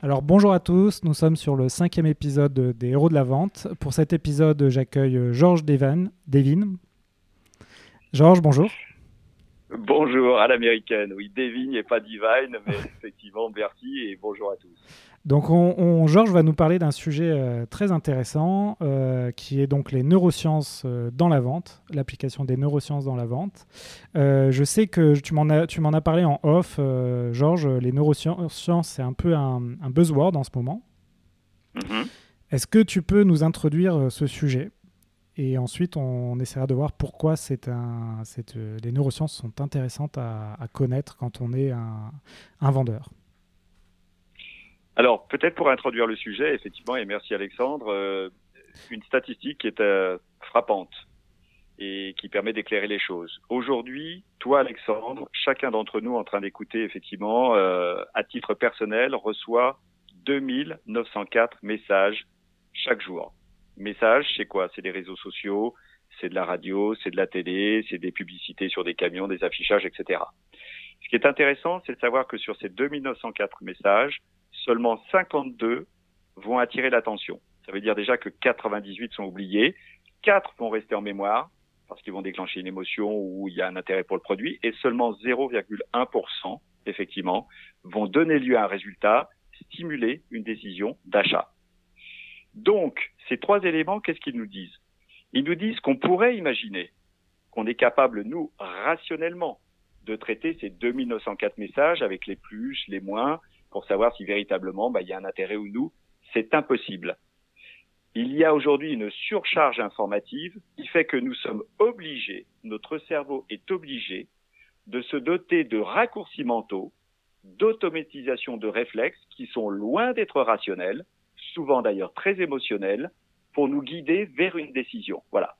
Alors bonjour à tous, nous sommes sur le cinquième épisode des Héros de la Vente. Pour cet épisode, j'accueille Georges Devin. Georges, bonjour. Bonjour à l'américaine, oui, Devin et pas Divine, mais effectivement merci et bonjour à tous. Donc, on, Georges va nous parler d'un sujet euh, très intéressant euh, qui est donc les neurosciences euh, dans la vente, l'application des neurosciences dans la vente. je sais que tu m'en as, tu m'en as parlé en off, Georges. Les neurosciences, c'est un peu un, buzzword en ce moment. Mm-hmm. Est-ce que tu peux nous introduire ce sujet? Et ensuite, on, essaiera de voir pourquoi c'est un, les neurosciences sont intéressantes à, connaître quand on est un vendeur. Alors, peut-être pour introduire le sujet, effectivement, et merci Alexandre, euh, une statistique qui est euh, frappante et qui permet d'éclairer les choses. Aujourd'hui, toi Alexandre, chacun d'entre nous en train d'écouter, effectivement, euh, à titre personnel, reçoit 2904 messages chaque jour. Messages, c'est quoi? C'est des réseaux sociaux, c'est de la radio, c'est de la télé, c'est des publicités sur des camions, des affichages, etc. Ce qui est intéressant, c'est de savoir que sur ces 2904 messages, seulement 52 vont attirer l'attention. Ça veut dire déjà que 98 sont oubliés, 4 vont rester en mémoire parce qu'ils vont déclencher une émotion ou il y a un intérêt pour le produit, et seulement 0,1% effectivement vont donner lieu à un résultat, stimuler une décision d'achat. Donc, ces trois éléments, qu'est-ce qu'ils nous disent? Ils nous disent qu'on pourrait imaginer qu'on est capable, nous, rationnellement, de traiter ces 2904 messages avec les plus, les moins, pour savoir si véritablement bah, il y a un intérêt ou nous. C'est impossible. Il y a aujourd'hui une surcharge informative qui fait que nous sommes obligés, notre cerveau est obligé de se doter de raccourcis mentaux, d'automatisation de réflexes qui sont loin d'être rationnels, souvent d'ailleurs très émotionnels, pour nous guider vers une décision. Voilà.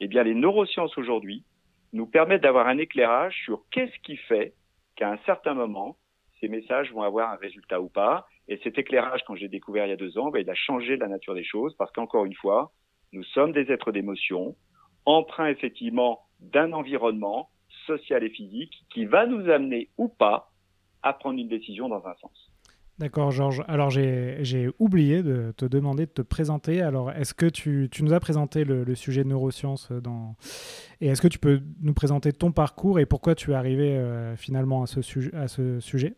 Eh bien, les neurosciences aujourd'hui nous permettent d'avoir un éclairage sur qu'est-ce qui fait qu'à un certain moment, ces messages vont avoir un résultat ou pas. Et cet éclairage, quand j'ai découvert il y a deux ans, ben, il a changé la nature des choses parce qu'encore une fois, nous sommes des êtres d'émotion, emprunts effectivement d'un environnement social et physique qui va nous amener ou pas à prendre une décision dans un sens. D'accord, Georges. Alors, j'ai oublié de te demander de te présenter. Alors, est-ce que tu, nous as présenté le, sujet de neurosciences dans... Et est-ce que tu peux nous présenter ton parcours et pourquoi tu es arrivé euh, finalement à ce sujet?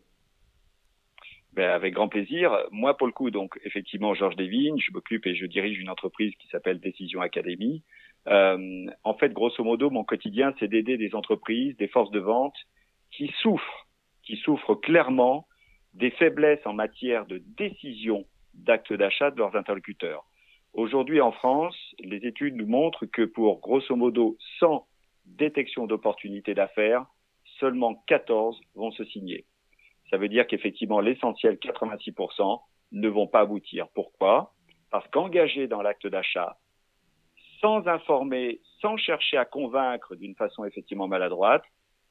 Ben, avec grand plaisir. Moi, pour le coup, donc effectivement, Georges Devine, je m'occupe et je dirige une entreprise qui s'appelle Décision Academy. Euh, en fait, grosso modo, mon quotidien, c'est d'aider des entreprises, des forces de vente qui souffrent, qui souffrent clairement des faiblesses en matière de décision d'actes d'achat de leurs interlocuteurs. Aujourd'hui, en France, les études nous montrent que pour grosso modo 100 détections d'opportunités d'affaires, seulement 14 vont se signer ça veut dire qu'effectivement l'essentiel, 86%, ne vont pas aboutir. Pourquoi? Parce qu'engager dans l'acte d'achat, sans informer, sans chercher à convaincre d'une façon effectivement maladroite,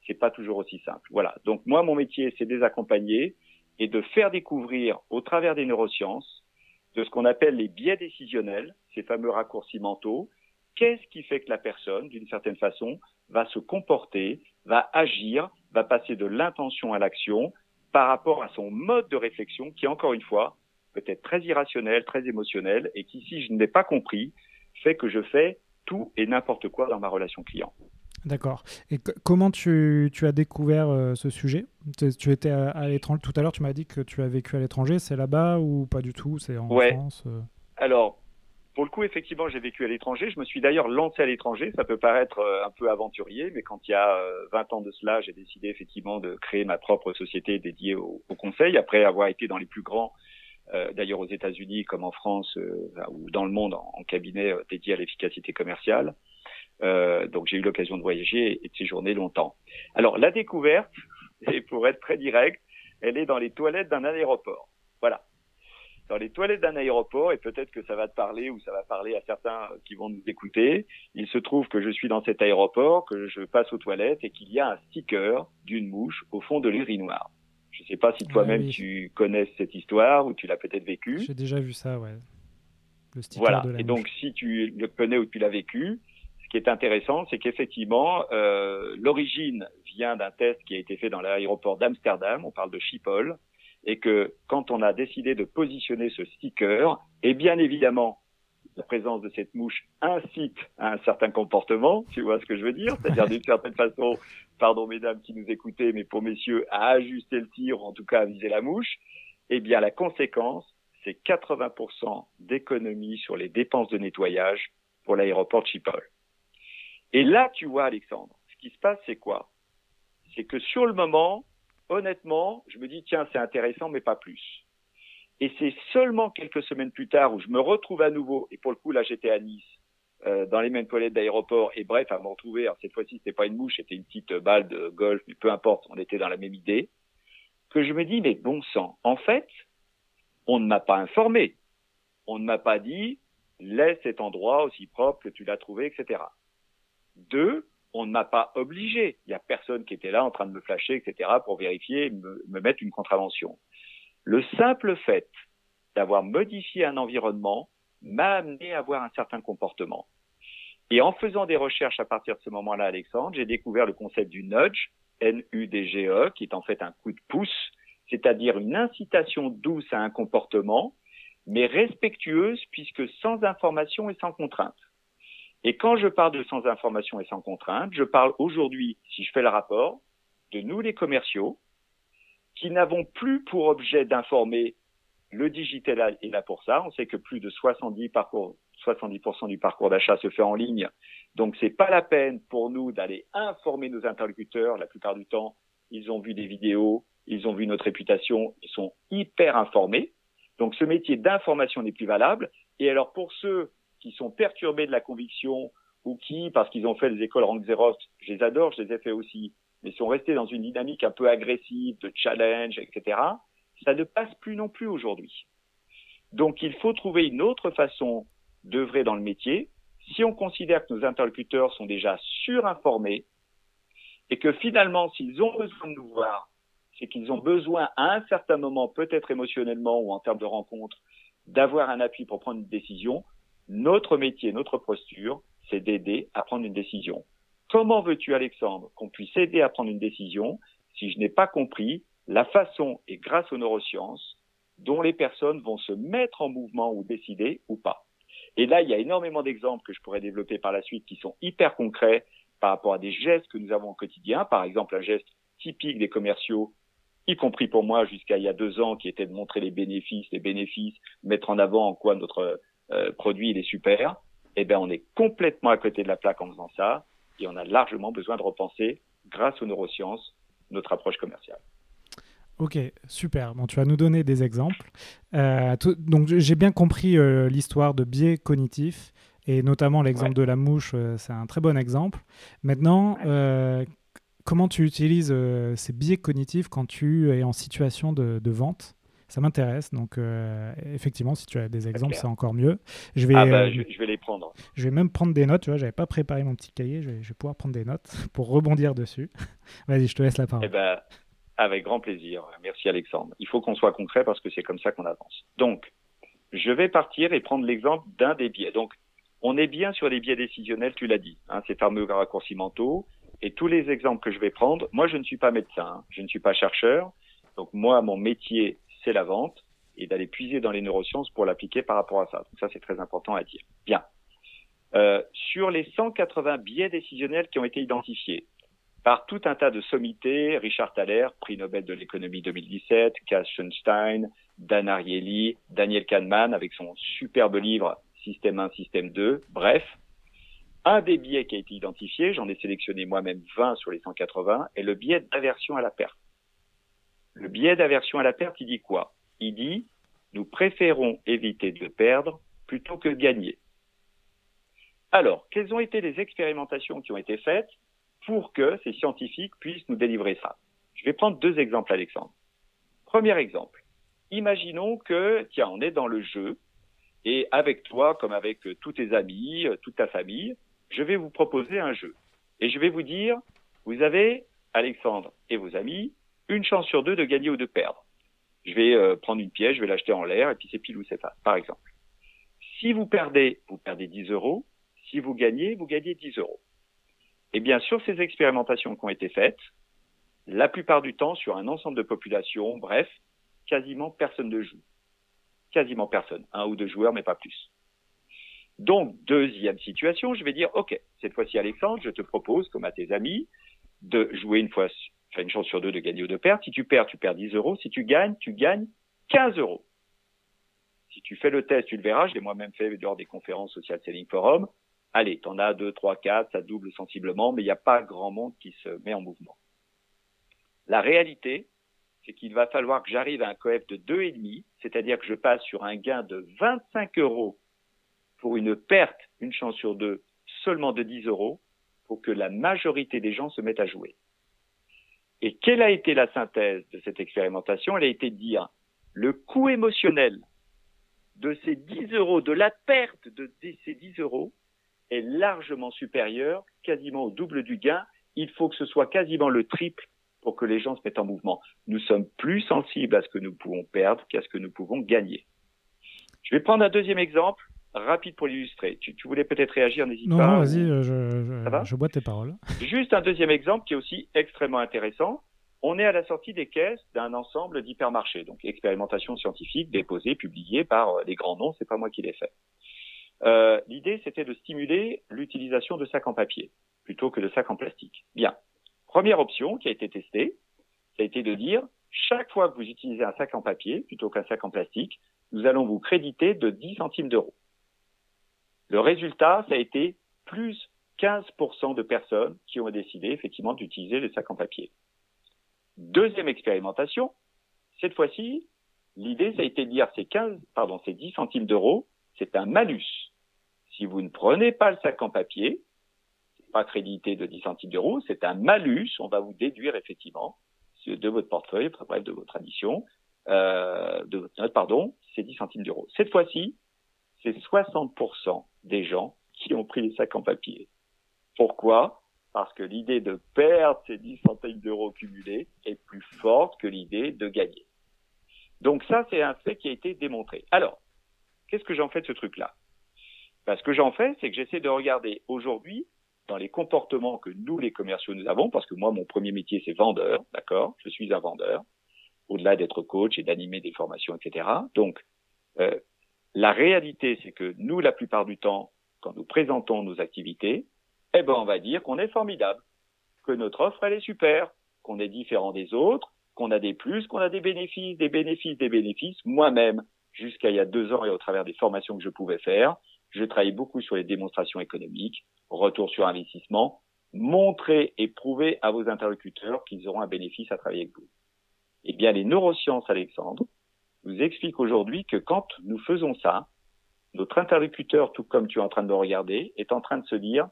c'est pas toujours aussi simple. Voilà. Donc moi, mon métier, c'est de les et de faire découvrir au travers des neurosciences de ce qu'on appelle les biais décisionnels, ces fameux raccourcis mentaux, qu'est-ce qui fait que la personne, d'une certaine façon, va se comporter, va agir, va passer de l'intention à l'action, par rapport à son mode de réflexion qui, encore une fois, peut être très irrationnel, très émotionnel, et qui, si je n'ai pas compris, fait que je fais tout et n'importe quoi dans ma relation client. D'accord. Et comment tu, tu, as découvert euh, ce sujet? Tu étais à, l'étranger tout à l'heure, tu m'as dit que tu as vécu à l'étranger. C'est là-bas ou pas du tout? C'est en France euh? Alors, pour le coup, effectivement, j'ai vécu à l'étranger. Je me suis d'ailleurs lancé à l'étranger. Ça peut paraître euh, un peu aventurier, mais quand il y a 20 euh, ans de cela, j'ai décidé effectivement de créer ma propre société dédiée au, conseil, après avoir été dans les plus grands, euh, d'ailleurs aux États-Unis comme en France ou dans le monde, en, cabinet dédié à l'efficacité commerciale. donc j'ai eu l'occasion de voyager et de séjourner longtemps. Alors la découverte, et pour être très direct, elle est dans les toilettes d'un aéroport. Voilà. Dans les toilettes d'un aéroport, et peut-être que ça va te parler ou ça va parler à certains qui vont nous écouter, il se trouve que je suis dans cet aéroport, que je passe aux toilettes et qu'il y a un sticker d'une mouche au fond de l'urinoir. Je ne sais pas si ah toi-même tu connais cette histoire ou tu l'as peut-être vécu. J'ai déjà vu ça, ouais. Le sticker voilà. De la et donc, si tu le connais ou tu l'as vécu, ce qui est intéressant, c'est qu'effectivement, euh, l'origine vient d'un test qui a été fait dans l'aéroport d'Amsterdam. On parle de Schiphol et que quand on a décidé de positionner ce sticker, et bien évidemment, la présence de cette mouche incite à un certain comportement, tu vois ce que je veux dire? C'est-à-dire d'une certaine façon, pardon mesdames qui nous écoutez, mais pour messieurs, à ajuster le tir, en tout cas à viser la mouche, eh bien la conséquence, c'est 80% d'économie sur les dépenses de nettoyage pour l'aéroport de Schiphol. Et là, tu vois, Alexandre, ce qui se passe, c'est quoi? C'est que sur le moment, honnêtement, je me dis, tiens, c'est intéressant, mais pas plus. Et c'est seulement quelques semaines plus tard où je me retrouve à nouveau, et pour le coup, là, j'étais à Nice, euh, dans les mêmes toilettes d'aéroport, et bref, à me retrouver, alors cette fois-ci, c'était pas une mouche, c'était une petite balle de golf, mais peu importe, on était dans la même idée, que je me dis, mais bon sang, en fait, on ne m'a pas informé. On ne m'a pas dit, laisse cet endroit aussi propre que tu l'as trouvé, etc. Deux, on ne m'a pas obligé. Il n'y a personne qui était là en train de me flasher, etc., pour vérifier, me, me mettre une contravention. Le simple fait d'avoir modifié un environnement m'a amené à avoir un certain comportement. Et en faisant des recherches à partir de ce moment-là, Alexandre, j'ai découvert le concept du nudge, N-U-D-G-E, qui est en fait un coup de pouce, c'est-à-dire une incitation douce à un comportement, mais respectueuse puisque sans information et sans contrainte. Et quand je parle de sans information et sans contrainte, je parle aujourd'hui, si je fais le rapport, de nous les commerciaux, qui n'avons plus pour objet d'informer le digital est là pour ça. On sait que plus de 70 parcours, 70% du parcours d'achat se fait en ligne. Donc c'est pas la peine pour nous d'aller informer nos interlocuteurs. La plupart du temps, ils ont vu des vidéos, ils ont vu notre réputation, ils sont hyper informés. Donc ce métier d'information n'est plus valable. Et alors pour ceux qui sont perturbés de la conviction ou qui, parce qu'ils ont fait les écoles Rank je les adore, je les ai fait aussi, mais sont restés dans une dynamique un peu agressive, de challenge, etc., ça ne passe plus non plus aujourd'hui. Donc il faut trouver une autre façon d'œuvrer dans le métier. Si on considère que nos interlocuteurs sont déjà surinformés et que finalement, s'ils ont besoin de nous voir, c'est qu'ils ont besoin à un certain moment, peut-être émotionnellement ou en termes de rencontre, d'avoir un appui pour prendre une décision, notre métier, notre posture, c'est d'aider à prendre une décision. Comment veux-tu, Alexandre, qu'on puisse aider à prendre une décision si je n'ai pas compris la façon et grâce aux neurosciences dont les personnes vont se mettre en mouvement ou décider ou pas? Et là, il y a énormément d'exemples que je pourrais développer par la suite qui sont hyper concrets par rapport à des gestes que nous avons au quotidien. Par exemple, un geste typique des commerciaux, y compris pour moi jusqu'à il y a deux ans, qui était de montrer les bénéfices, les bénéfices, mettre en avant en quoi notre euh, produit il est super, eh bien on est complètement à côté de la plaque en faisant ça et on a largement besoin de repenser, grâce aux neurosciences, notre approche commerciale. Ok, super. Bon, tu vas nous donner des exemples. Euh, donc j'ai bien compris euh, l'histoire de biais cognitifs et notamment l'exemple de la mouche, c'est un très bon exemple. Maintenant, comment tu utilises ces biais cognitifs quand tu es en situation de, de vente? Ça m'intéresse. Donc, euh, effectivement, si tu as des exemples, c'est encore mieux. Je vais, ah bah, euh, je, vais les prendre. Je vais même prendre des notes. Tu vois, j'avais pas préparé mon petit cahier. Je vais, pouvoir prendre des notes pour rebondir dessus. Vas-y, je te laisse la parole. Eh ben, avec grand plaisir. Merci, Alexandre. Il faut qu'on soit concret parce que c'est comme ça qu'on avance. Donc, je vais partir et prendre l'exemple d'un des biais. Donc, on est bien sur les biais décisionnels, tu l'as dit, hein, ces fameux raccourcis mentaux. Et tous les exemples que je vais prendre, moi, je ne suis pas médecin, hein. je ne suis pas chercheur. Donc, moi, mon métier, c'est la vente et d'aller puiser dans les neurosciences pour l'appliquer par rapport à ça. Donc ça, c'est très important à dire. Bien. Euh, sur les 180 biais décisionnels qui ont été identifiés par tout un tas de sommités, Richard Thaler, prix Nobel de l'économie 2017, Cass Schoenstein, Dan Ariely, Daniel Kahneman avec son superbe livre Système 1, Système 2, bref, un des biais qui a été identifié, j'en ai sélectionné moi-même 20 sur les 180, est le biais d'aversion à la perte. Le biais d'aversion à la perte, il dit quoi? Il dit nous préférons éviter de perdre plutôt que de gagner. Alors, quelles ont été les expérimentations qui ont été faites pour que ces scientifiques puissent nous délivrer ça? Je vais prendre deux exemples, Alexandre. Premier exemple. Imaginons que, tiens, on est dans le jeu et avec toi, comme avec euh, tous tes amis, euh, toute ta famille, je vais vous proposer un jeu. Et je vais vous dire, vous avez, Alexandre et vos amis, une chance sur deux de gagner ou de perdre. Je vais euh, prendre une pièce, je vais l'acheter en l'air et puis c'est pile ou c'est face, par exemple. Si vous perdez, vous perdez 10 euros. Si vous gagnez, vous gagnez 10 euros. Et bien sur ces expérimentations qui ont été faites, la plupart du temps, sur un ensemble de populations, bref, quasiment personne ne joue. Quasiment personne. Un ou deux joueurs, mais pas plus. Donc, deuxième situation, je vais dire, OK, cette fois-ci, Alexandre, je te propose, comme à tes amis, de jouer une fois, enfin, une chance sur deux de gagner ou de perdre. Si tu perds, tu perds 10 euros. Si tu gagnes, tu gagnes 15 euros. Si tu fais le test, tu le verras. Je l'ai moi-même fait lors des conférences Social Selling Forum. Allez, t'en as 2, 3, 4, ça double sensiblement, mais il n'y a pas grand monde qui se met en mouvement. La réalité, c'est qu'il va falloir que j'arrive à un coef de 2,5, c'est-à-dire que je passe sur un gain de 25 euros pour une perte, une chance sur deux, seulement de 10 euros, pour que la majorité des gens se mettent à jouer. Et quelle a été la synthèse de cette expérimentation? Elle a été de dire le coût émotionnel de ces 10 euros, de la perte de ces 10 euros, est largement supérieur, quasiment au double du gain. Il faut que ce soit quasiment le triple pour que les gens se mettent en mouvement. Nous sommes plus sensibles à ce que nous pouvons perdre qu'à ce que nous pouvons gagner. Je vais prendre un deuxième exemple rapide pour l'illustrer. Tu, voulais peut-être réagir, n'hésite pas. Non, vas-y, euh, je, je bois tes paroles. Juste un deuxième exemple qui est aussi extrêmement intéressant. On est à la sortie des caisses d'un ensemble d'hypermarchés, donc expérimentation scientifique déposée, publiée par euh, les grands noms, c'est pas moi qui l'ai fait. Euh, L'idée, c'était de stimuler l'utilisation de sacs en papier plutôt que de sacs en plastique. Bien. Première option qui a été testée, ça a été de dire, chaque fois que vous utilisez un sac en papier plutôt qu'un sac en plastique, nous allons vous créditer de 10 centimes d'euros. Le résultat, ça a été plus 15% de personnes qui ont décidé effectivement d'utiliser les sacs en papier. Deuxième expérimentation, cette fois-ci, l'idée, ça a été de dire ces 15, pardon, ces 10 centimes d'euros, c'est un malus. Si vous ne prenez pas le sac en papier, pas crédité de 10 centimes d'euros, c'est un malus. On va vous déduire effectivement de votre portefeuille, bref, de votre addition, euh, de votre note, pardon, c'est 10 centimes d'euros. Cette fois-ci, c'est 60% des gens qui ont pris les sacs en papier. Pourquoi? Parce que l'idée de perdre ces 10 centimes d'euros cumulés est plus forte que l'idée de gagner. Donc ça, c'est un fait qui a été démontré. Alors, qu'est-ce que j'en fais de ce truc-là? Ben, Ce que j'en fais, c'est que j'essaie de regarder aujourd'hui dans les comportements que nous, les commerciaux, nous avons, parce que moi, mon premier métier, c'est vendeur, d'accord? Je suis un vendeur, au-delà d'être coach et d'animer des formations, etc. Donc, euh, la réalité, c'est que nous, la plupart du temps, quand nous présentons nos activités, eh ben, on va dire qu'on est formidable, que notre offre, elle est super, qu'on est différent des autres, qu'on a des plus, qu'on a des bénéfices, des bénéfices, des bénéfices. Moi-même, jusqu'à il y a deux ans et au travers des formations que je pouvais faire, je travaille beaucoup sur les démonstrations économiques, retour sur investissement, montrer et prouver à vos interlocuteurs qu'ils auront un bénéfice à travailler avec vous. Eh bien, les neurosciences, Alexandre, nous expliquent aujourd'hui que quand nous faisons ça, notre interlocuteur, tout comme tu es en train de regarder, est en train de se dire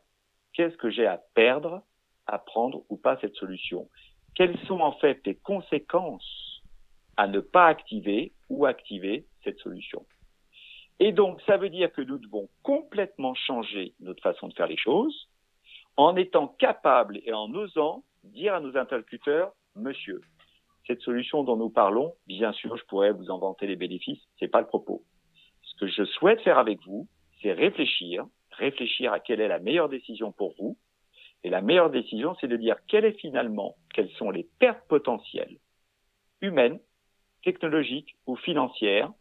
qu'est-ce que j'ai à perdre à prendre ou pas cette solution? Quelles sont en fait les conséquences à ne pas activer ou activer cette solution? Et donc, ça veut dire que nous devons complètement changer notre façon de faire les choses en étant capables et en osant dire à nos interlocuteurs, monsieur, cette solution dont nous parlons, bien sûr, je pourrais vous en vanter les bénéfices, c'est pas le propos. Ce que je souhaite faire avec vous, c'est réfléchir, réfléchir à quelle est la meilleure décision pour vous. Et la meilleure décision, c'est de dire quelle est finalement, quelles sont les pertes potentielles humaines, technologiques ou financières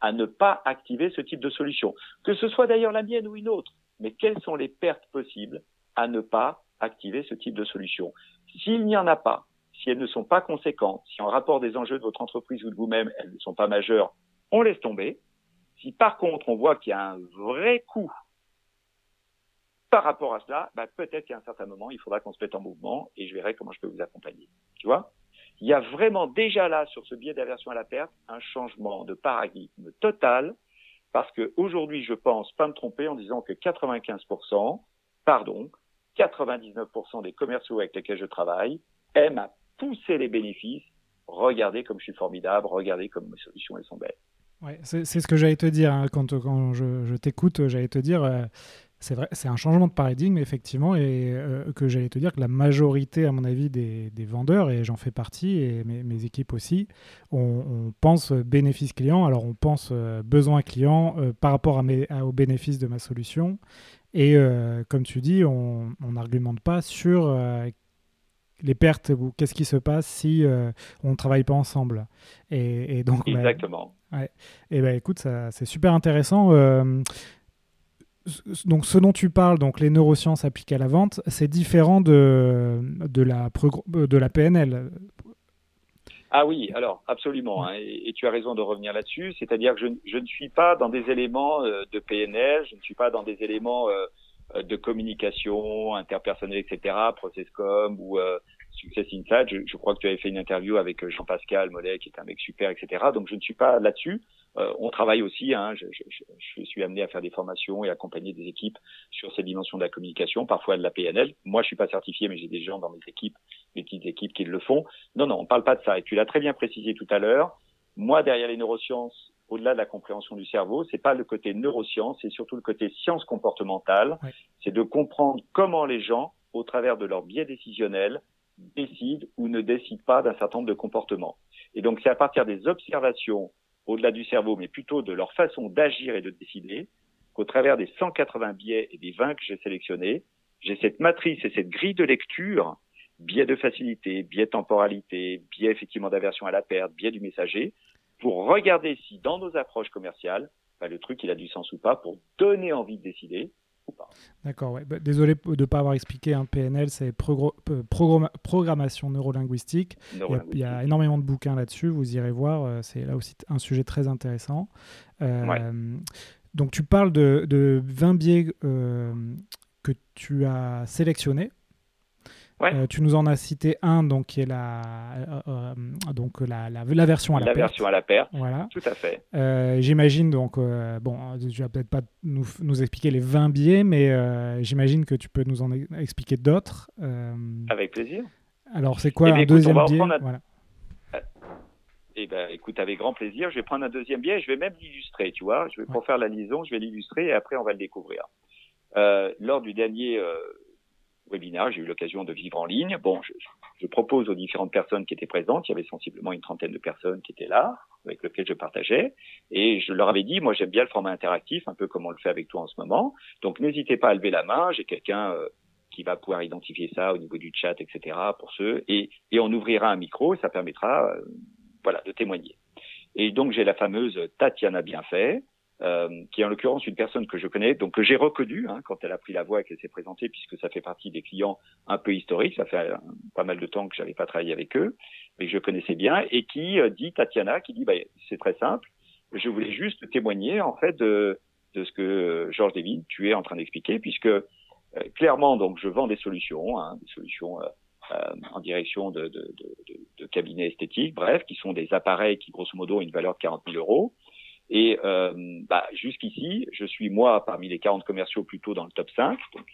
à ne pas activer ce type de solution. Que ce soit d'ailleurs la mienne ou une autre, mais quelles sont les pertes possibles à ne pas activer ce type de solution? S'il n'y en a pas, si elles ne sont pas conséquentes, si en rapport des enjeux de votre entreprise ou de vous-même, elles ne sont pas majeures, on laisse tomber. Si par contre on voit qu'il y a un vrai coût par rapport à cela, bah, peut-être qu'à un certain moment, il faudra qu'on se mette en mouvement et je verrai comment je peux vous accompagner. Tu vois? Il y a vraiment déjà là, sur ce biais d'aversion à la perte, un changement de paradigme total, parce que aujourd'hui, je pense pas me tromper en disant que 95%, pardon, 99% des commerciaux avec lesquels je travaille aiment pousser les bénéfices, regardez comme je suis formidable, regardez comme mes solutions elles sont belles. Ouais, c'est ce que j'allais te dire hein. quand, quand je, t'écoute, j'allais te dire, euh, c'est vrai, c'est un changement de paradigme effectivement, et euh, que j'allais te dire que la majorité, à mon avis, des, des vendeurs, et j'en fais partie, et mes, équipes aussi, on, pense bénéfice client, alors on pense euh, besoin client par rapport à mes, aux bénéfices de ma solution, et comme tu dis, on n'argumente pas sur les pertes ou qu'est-ce qui se passe si euh, on ne travaille pas ensemble. Et, donc, bah, Exactement. Et ben écoute, c'est super intéressant. Euh, donc, ce dont tu parles, donc les neurosciences appliquées à la vente, c'est différent de, de, la, de la PNL. Ah oui, alors absolument, hein, et, tu as raison de revenir là-dessus, c'est-à-dire que je, je, ne suis pas dans des éléments euh, de PNL, je ne suis pas dans des éléments euh, de communication interpersonnelle, etc., Processcom ou euh, Success Insight. Je, je, crois que tu avais fait une interview avec euh, Jean-Pascal Mollet, qui est un mec super, etc. Donc je ne suis pas là-dessus. Euh, on travaille aussi. Hein, je, je, je, suis amené à faire des formations et accompagner des équipes sur ces dimensions de la communication, parfois de la PNL. Moi, je suis pas certifié, mais j'ai des gens dans mes équipes, mes petites équipes qui le font. Non, non, on parle pas de ça. Et tu l'as très bien précisé tout à l'heure. Moi, derrière les neurosciences, au-delà de la compréhension du cerveau, c'est pas le côté neurosciences, c'est surtout le côté science comportementale. C'est de comprendre comment les gens, au travers de leur biais décisionnel, décident ou ne décident pas d'un certain nombre de comportements. Et donc, c'est à partir des observations au-delà du cerveau, mais plutôt de leur façon d'agir et de décider, qu'au travers des 180 biais et des 20 que j'ai sélectionnés, j'ai cette matrice et cette grille de lecture, biais de facilité, biais de temporalité, biais effectivement d'aversion à la perte, biais du messager, pour regarder si dans nos approches commerciales, bah, le truc il a du sens ou pas, pour donner envie de décider ou pas. D'accord, ouais. Bah, désolé de ne pas avoir expliqué. un hein. PNL, c'est euh, programmation neurolinguistique. Il, y a, énormément de bouquins là-dessus, vous irez voir. Euh, c'est là aussi un sujet très intéressant. Euh, donc, tu parles de, de 20 biais que tu as sélectionnés. Euh, tu nous en as cité un, donc qui est la, euh, euh, donc la, la, version à la, la perte. version à la perte. Voilà. Tout à fait. j'imagine donc, bon, je vais peut-être pas nous, nous, expliquer les 20 biais, mais j'imagine que tu peux nous en expliquer d'autres. Avec plaisir. Alors, c'est quoi eh un deuxième biais voilà. Eh ben, écoute, avec grand plaisir. Je vais prendre un deuxième biais. Je vais même l'illustrer, tu vois. Je vais pour faire la liaison, je vais l'illustrer et après on va le découvrir. lors du dernier webinaire, j'ai eu l'occasion de vivre en ligne. Bon, je, je, propose aux différentes personnes qui étaient présentes, il y avait sensiblement une trentaine de personnes qui étaient là, avec lesquelles je partageais, et je leur avais dit, moi j'aime bien le format interactif, un peu comme on le fait avec toi en ce moment, donc n'hésitez pas à lever la main, j'ai quelqu'un euh, qui va pouvoir identifier ça au niveau du chat, etc. pour ceux, et, et on ouvrira un micro, ça permettra, euh, voilà, de témoigner. Et donc j'ai la fameuse Tatiana Bienfait, euh, qui est en l'occurrence une personne que je connais, donc que j'ai reconnue hein, quand elle a pris la voix et qu'elle s'est présentée, puisque ça fait partie des clients un peu historiques. Ça fait euh, pas mal de temps que j'avais pas travaillé avec eux, mais que je connaissais bien, et qui euh, dit Tatiana, qui dit bah, c'est très simple. Je voulais juste témoigner en fait de, de ce que Georges David tu es en train d'expliquer, puisque clairement donc je vends des solutions, hein, des solutions en direction de, de, de, de, cabinets esthétiques, bref, qui sont des appareils qui grosso modo ont une valeur de 40 000 euros. Et euh, bah, jusqu'ici, je suis moi parmi les 40 commerciaux plutôt dans le top 5, donc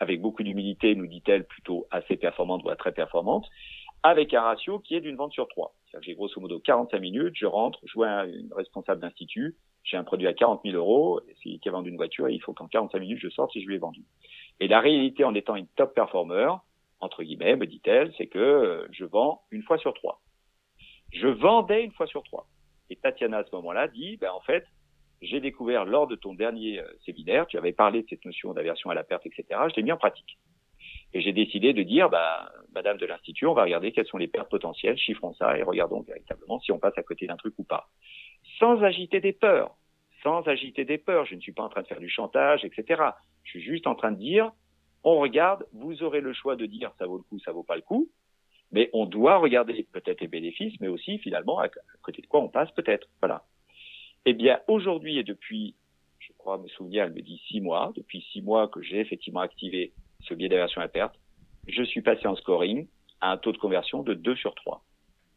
avec beaucoup d'humilité, nous dit-elle, plutôt assez performante, voire très performante, avec un ratio qui est d'une vente sur trois. C'est-à-dire que j'ai grosso modo 45 minutes, je rentre, je vois une responsable d'institut, j'ai un produit à 40 000 euros, qui a vendu une voiture, il faut qu'en 45 minutes je sorte si je lui ai vendu. Et la réalité en étant une top performer, entre guillemets, me dit-elle, c'est que euh, je vends une fois sur trois. Je vendais une fois sur trois. Et Tatiana, à ce moment-là, dit, ben, en fait, j'ai découvert lors de ton dernier euh, séminaire, tu avais parlé de cette notion d'aversion à la perte, etc. Je l'ai mis en pratique. Et j'ai décidé de dire, bah, Madame de l'Institut, on va regarder quelles sont les pertes potentielles, chiffrons ça et regardons véritablement si on passe à côté d'un truc ou pas. Sans agiter des peurs. Sans agiter des peurs. Je ne suis pas en train de faire du chantage, etc. Je suis juste en train de dire, on regarde, vous aurez le choix de dire ça vaut le coup, ça vaut pas le coup. Mais on doit regarder peut-être les bénéfices, mais aussi finalement à côté de quoi on passe peut-être. Voilà. Eh bien, aujourd'hui et depuis, je crois me souvenir, elle me dit six mois, depuis six mois que j'ai effectivement activé ce biais d'aversion à perte, je suis passé en scoring à un taux de conversion de 2 sur 3.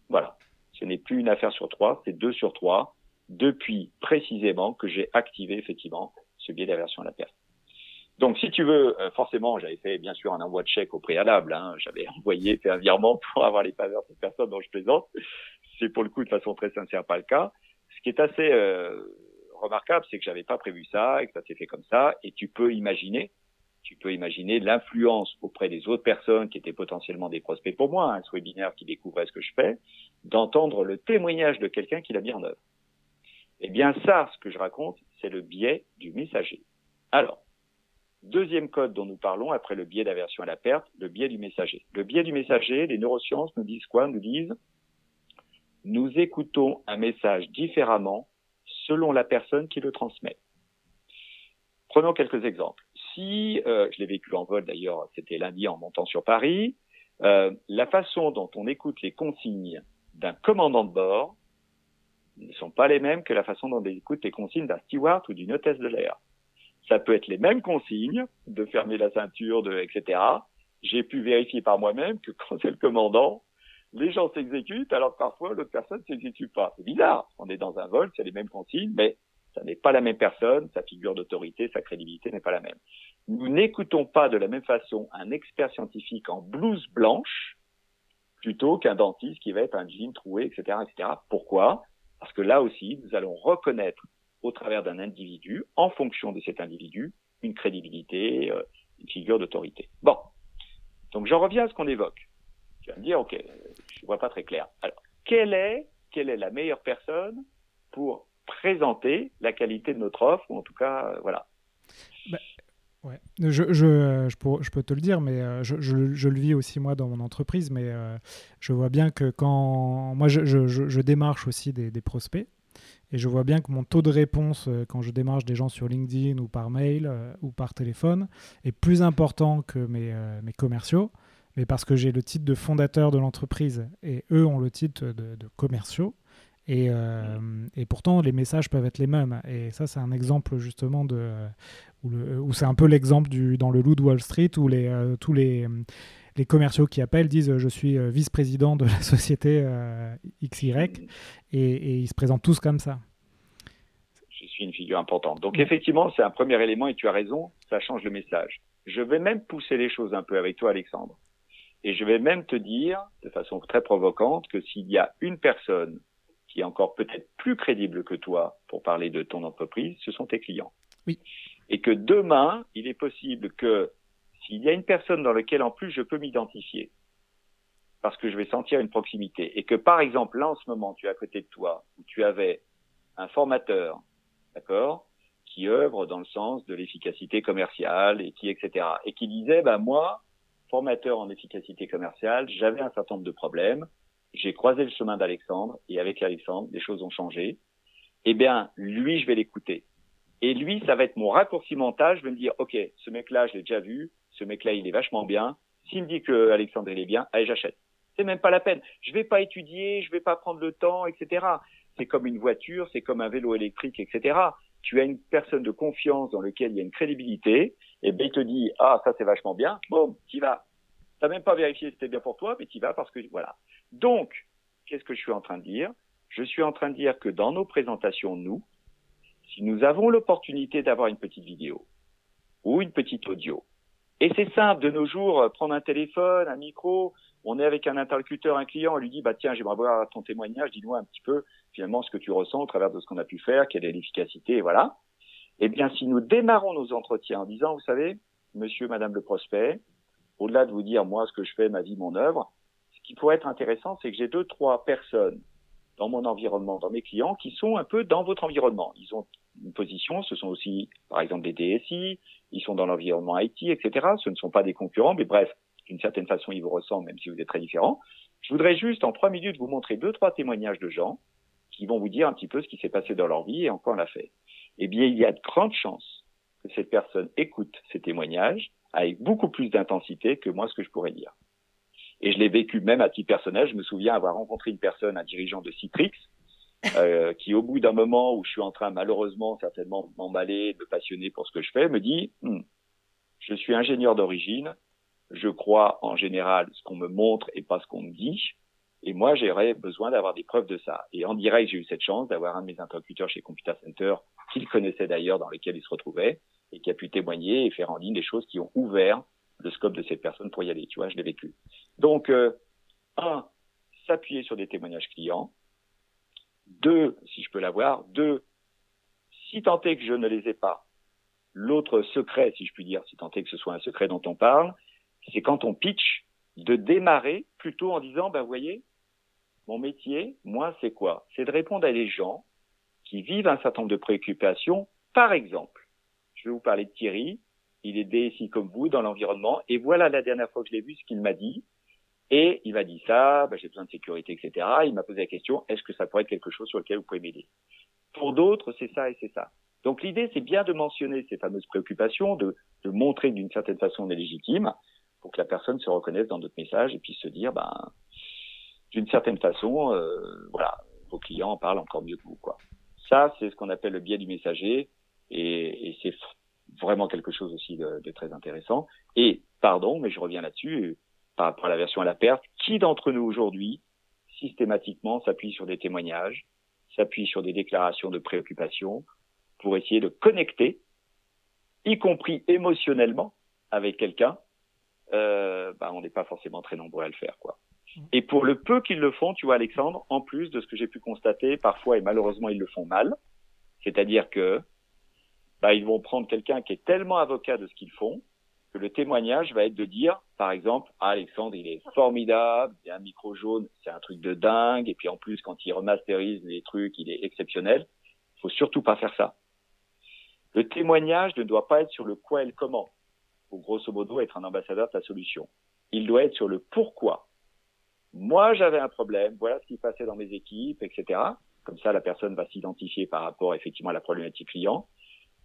Voilà. Ce n'est plus une affaire sur 3, c'est 2 sur 3 depuis précisément que j'ai activé effectivement ce biais d'aversion à la perte. Donc, si tu veux, euh, forcément, j'avais fait bien sûr un envoi de chèque au préalable. Hein. J'avais envoyé, fait un virement pour avoir les faveurs de cette personne dont je plaisante. C'est pour le coup de façon très sincère pas le cas. Ce qui est assez euh, remarquable, c'est que j'avais pas prévu ça et que ça s'est fait comme ça. Et tu peux imaginer, tu peux imaginer l'influence auprès des autres personnes qui étaient potentiellement des prospects pour moi, hein, ce webinaire qui découvrait ce que je fais, d'entendre le témoignage de quelqu'un qui l'a mis en œuvre. Eh bien, ça, ce que je raconte, c'est le biais du messager. Alors, Deuxième code dont nous parlons, après le biais d'aversion à la perte, le biais du messager. Le biais du messager, les neurosciences nous disent quoi? Nous disent, nous écoutons un message différemment selon la personne qui le transmet. Prenons quelques exemples. Si, euh, je l'ai vécu en vol d'ailleurs, c'était lundi en montant sur Paris, euh, la façon dont on écoute les consignes d'un commandant de bord ne sont pas les mêmes que la façon dont on écoute les consignes d'un steward ou d'une hôtesse de l'air. Ça peut être les mêmes consignes de fermer la ceinture, de etc. J'ai pu vérifier par moi-même que quand c'est le commandant, les gens s'exécutent alors que parfois l'autre personne ne s'exécute pas. C'est bizarre. On est dans un vol, c'est les mêmes consignes, mais ça n'est pas la même personne, sa figure d'autorité, sa crédibilité n'est pas la même. Nous n'écoutons pas de la même façon un expert scientifique en blouse blanche plutôt qu'un dentiste qui va être un jean troué, etc., etc. Pourquoi? Parce que là aussi, nous allons reconnaître au travers d'un individu, en fonction de cet individu, une crédibilité, euh, une figure d'autorité. Bon. Donc j'en reviens à ce qu'on évoque. Tu vas me dire, ok, je vois pas très clair. Alors, quelle est, quelle est la meilleure personne pour présenter la qualité de notre offre, ou en tout cas, euh, voilà. Bah, ouais. Je, peux, te le dire, mais euh, je, le vis aussi moi dans mon entreprise, mais je vois bien que quand moi je, démarche aussi des prospects, et je vois bien que mon taux de réponse euh, quand je démarche des gens sur LinkedIn ou par mail euh, ou par téléphone est plus important que mes, euh, mes commerciaux. Mais parce que j'ai le titre de fondateur de l'entreprise et eux ont le titre de, commerciaux. Et, et, pourtant, les messages peuvent être les mêmes. Et ça, c'est un exemple justement de, où, c'est un peu l'exemple dans le loup de Wall Street où les, tous les, les commerciaux qui appellent disent euh, je suis euh, vice-président de la société euh, XY et, ils se présentent tous comme ça. Je suis une figure importante. Donc effectivement, c'est un premier élément et tu as raison, ça change le message. Je vais même pousser les choses un peu avec toi, Alexandre. Et je vais même te dire, de façon très provocante, que s'il y a une personne qui est encore peut-être plus crédible que toi pour parler de ton entreprise, ce sont tes clients. Oui. Et que demain, il est possible que s'il y a une personne dans laquelle en plus je peux m'identifier, parce que je vais sentir une proximité, et que par exemple là en ce moment tu es à côté de toi, où tu avais un formateur, d'accord, qui œuvre dans le sens de l'efficacité commerciale et qui etc. et qui disait bah moi formateur en efficacité commerciale, j'avais un certain nombre de problèmes, j'ai croisé le chemin d'Alexandre et avec Alexandre des choses ont changé. Eh bien lui je vais l'écouter. Et lui, ça va être mon raccourci mental. Je vais me dire, OK, ce mec-là, je l'ai déjà vu ce mec-là, il est vachement bien. S'il me dit que Alexandre il est bien, allez, j'achète. C'est même pas la peine. Je vais pas étudier, je vais pas prendre le temps, etc. C'est comme une voiture, c'est comme un vélo électrique, etc. Tu as une personne de confiance dans lequel il y a une crédibilité, et ben il te dit ah ça c'est vachement bien, boum, t'y vas. T'as même pas vérifié si c'était bien pour toi, mais t'y vas parce que voilà. Donc qu'est-ce que je suis en train de dire? Je suis en train de dire que dans nos présentations, nous, si nous avons l'opportunité d'avoir une petite vidéo ou une petite audio, et c'est simple, de nos jours, euh, prendre un téléphone, un micro, on est avec un interlocuteur, un client, on lui dit, bah tiens, j'aimerais voir ton témoignage, dis-nous un petit peu finalement ce que tu ressens au travers de ce qu'on a pu faire, quelle est l'efficacité, et voilà. Eh bien, si nous démarrons nos entretiens en disant, vous savez, monsieur, madame le prospect, au-delà de vous dire, moi, ce que je fais, ma vie, mon œuvre, ce qui pourrait être intéressant, c'est que j'ai deux, trois personnes dans mon environnement, dans mes clients, qui sont un peu dans votre environnement. Ils ont une position, ce sont aussi, par exemple, des DSI, ils sont dans l'environnement IT, etc. Ce ne sont pas des concurrents, mais bref, d'une certaine façon, ils vous ressemblent, même si vous êtes très différents. Je voudrais juste, en trois minutes, vous montrer deux, trois témoignages de gens qui vont vous dire un petit peu ce qui s'est passé dans leur vie et en quoi on l'a fait. Eh bien, il y a de grandes chances que cette personne écoute ces témoignages avec beaucoup plus d'intensité que moi, ce que je pourrais dire. Et je l'ai vécu même à titre personnel. Je me souviens avoir rencontré une personne, un dirigeant de Citrix, euh, qui au bout d'un moment où je suis en train malheureusement certainement de m'emballer, de me passionner pour ce que je fais, me dit hmm, je suis ingénieur d'origine, je crois en général ce qu'on me montre et pas ce qu'on me dit, et moi j'aurais besoin d'avoir des preuves de ça. Et en direct j'ai eu cette chance d'avoir un de mes interlocuteurs chez Computer Center qu'il connaissait d'ailleurs, dans lequel il se retrouvait, et qui a pu témoigner et faire en ligne des choses qui ont ouvert le scope de cette personne pour y aller. Tu vois, je l'ai vécu. Donc, euh, un, s'appuyer sur des témoignages clients. Deux, si je peux l'avoir. Deux, si tant est que je ne les ai pas, l'autre secret, si je puis dire, si tant est que ce soit un secret dont on parle, c'est quand on pitch, de démarrer plutôt en disant, ben, voyez, mon métier, moi, c'est quoi? C'est de répondre à des gens qui vivent un certain nombre de préoccupations. Par exemple, je vais vous parler de Thierry. Il est DSI comme vous dans l'environnement. Et voilà la dernière fois que je l'ai vu, ce qu'il m'a dit. Et il m'a dit ça, ben, j'ai besoin de sécurité, etc. Il m'a posé la question, est-ce que ça pourrait être quelque chose sur lequel vous pouvez m'aider? Pour d'autres, c'est ça et c'est ça. Donc l'idée, c'est bien de mentionner ces fameuses préoccupations, de, de montrer d'une certaine façon on est légitime, pour que la personne se reconnaisse dans notre message et puisse se dire, ben, d'une certaine façon, euh, voilà, vos clients en parlent encore mieux que vous, quoi. Ça, c'est ce qu'on appelle le biais du messager, et, et c'est vraiment quelque chose aussi de, de, très intéressant. Et pardon, mais je reviens là-dessus par rapport à la version à la perte. Qui d'entre nous aujourd'hui systématiquement s'appuie sur des témoignages, s'appuie sur des déclarations de préoccupation pour essayer de connecter, y compris émotionnellement, avec quelqu'un euh, bah, on n'est pas forcément très nombreux à le faire, quoi. Mm. Et pour le peu qu'ils le font, tu vois, Alexandre, en plus de ce que j'ai pu constater, parfois et malheureusement ils le font mal, c'est-à-dire que bah, ils vont prendre quelqu'un qui est tellement avocat de ce qu'ils font le témoignage va être de dire, par exemple, ah, Alexandre, il est formidable, il a un micro jaune, c'est un truc de dingue, et puis en plus, quand il remasterise les trucs, il est exceptionnel. Il faut surtout pas faire ça. Le témoignage ne doit pas être sur le quoi et le comment pour grosso modo être un ambassadeur de ta solution. Il doit être sur le pourquoi. Moi, j'avais un problème, voilà ce qui passait dans mes équipes, etc. Comme ça, la personne va s'identifier par rapport effectivement à la problématique client.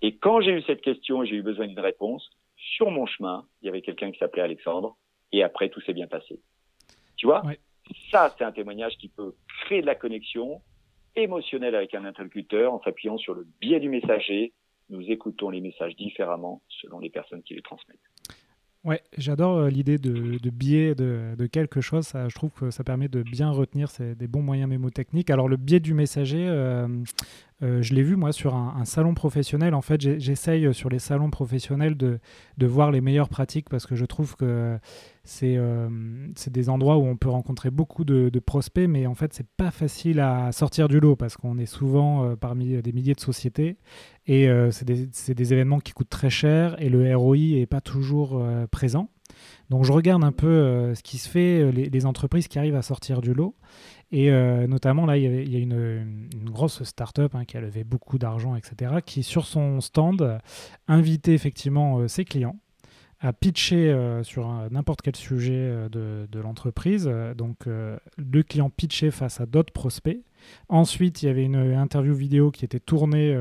Et quand j'ai eu cette question j'ai eu besoin d'une réponse, sur mon chemin, il y avait quelqu'un qui s'appelait Alexandre, et après, tout s'est bien passé. Tu vois? Ça, c'est un témoignage qui peut créer de la connexion émotionnelle avec un interlocuteur en s'appuyant sur le biais du messager, nous écoutons les messages différemment selon les personnes qui les transmettent. Ouais, j'adore euh, l'idée de, biais de, quelque chose. Ça, je trouve que ça permet de bien retenir des bons moyens mémotechniques. Alors, le biais du messager, euh, euh, je l'ai vu moi sur un, salon professionnel. En fait, j'essaye sur les salons professionnels de, de, voir les meilleures pratiques parce que je trouve que c'est des endroits où on peut rencontrer beaucoup de, prospects, mais en fait, c'est pas facile à sortir du lot parce qu'on est souvent parmi des milliers de sociétés et c'est des, des, événements qui coûtent très cher et le ROI est pas toujours présent. Donc je regarde un peu ce qui se fait, les, entreprises qui arrivent à sortir du lot. Et euh, notamment, là, il y, a une, grosse start-up hein, qui a levé beaucoup d'argent, etc., qui, sur son stand, invitait effectivement euh, ses clients à pitcher euh, sur n'importe quel sujet de, l'entreprise. Donc, le client pitchait face à d'autres prospects. Ensuite, il y avait une interview vidéo qui était tournée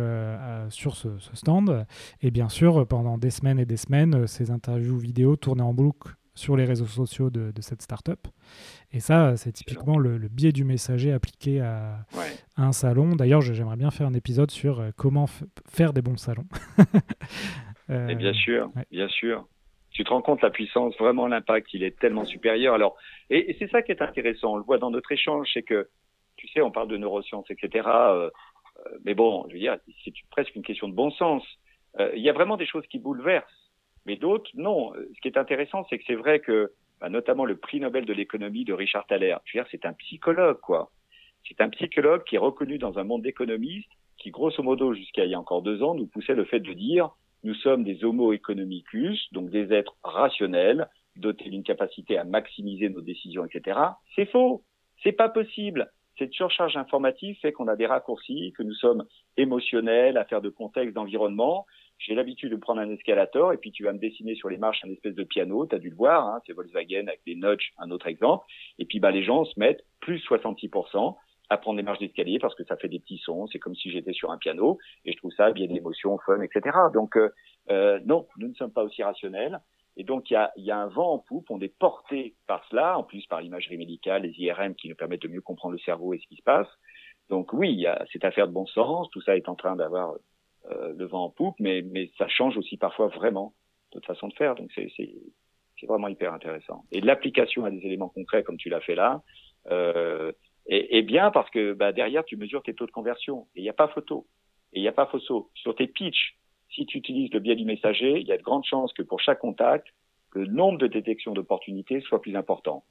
sur ce, ce, stand. Et bien sûr, pendant des semaines et des semaines, ces interviews vidéo tournaient en boucle sur les réseaux sociaux de, cette startup. Et ça, c'est typiquement le, biais du messager appliqué à, un salon. D'ailleurs, j'aimerais bien faire un épisode sur euh, comment faire des bons salons. Euh, et bien sûr, bien sûr. Tu te rends compte la puissance, vraiment l'impact, il est tellement supérieur. Alors, et, c'est ça qui est intéressant. On le voit dans notre échange, c'est que, tu sais, on parle de neurosciences, etc. Euh, mais bon, je veux dire, c'est presque une question de bon sens. Il y a vraiment des choses qui bouleversent mais d'autres, non. Ce qui est intéressant, c'est que c'est vrai que, bah, notamment le prix Nobel de l'économie de Richard Thaler, je veux dire, c'est un psychologue, quoi. C'est un psychologue qui est reconnu dans un monde d'économistes qui, grosso modo, jusqu'à il y a encore deux ans, nous poussait le fait de dire nous sommes des homo economicus, donc des êtres rationnels, dotés d'une capacité à maximiser nos décisions, etc. C'est faux. C'est pas possible. Cette surcharge informative fait qu'on a des raccourcis, que nous sommes émotionnels, à faire de contexte, d'environnement, j'ai l'habitude de prendre un escalator et puis tu vas me dessiner sur les marches un espèce de piano, tu as dû le voir, hein, c'est Volkswagen avec des notches, un autre exemple. Et puis bah les gens se mettent plus 66% à prendre des marches d'escalier parce que ça fait des petits sons, c'est comme si j'étais sur un piano et je trouve ça bien d'émotion, fun, etc. Donc euh, euh, non, nous ne sommes pas aussi rationnels. Et donc il y a, y a, un vent en poupe, on est porté par cela, en plus par l'imagerie médicale, les IRM qui nous permettent de mieux comprendre le cerveau et ce qui se passe. Donc oui, il y a cette affaire de bon sens, tout ça est en train d'avoir euh, le vent en poupe, mais, mais ça change aussi parfois vraiment notre façon de faire. Donc c'est, vraiment hyper intéressant. Et l'application à des éléments concrets comme tu l'as fait là, euh, est, est, bien parce que bah, derrière tu mesures tes taux de conversion et il n'y a pas photo. Et il n'y a pas photo. Sur tes pitchs, Si tu utilises le biais du messager, il y a de grandes chances que pour chaque contact, le nombre de détections d'opportunités soit plus important.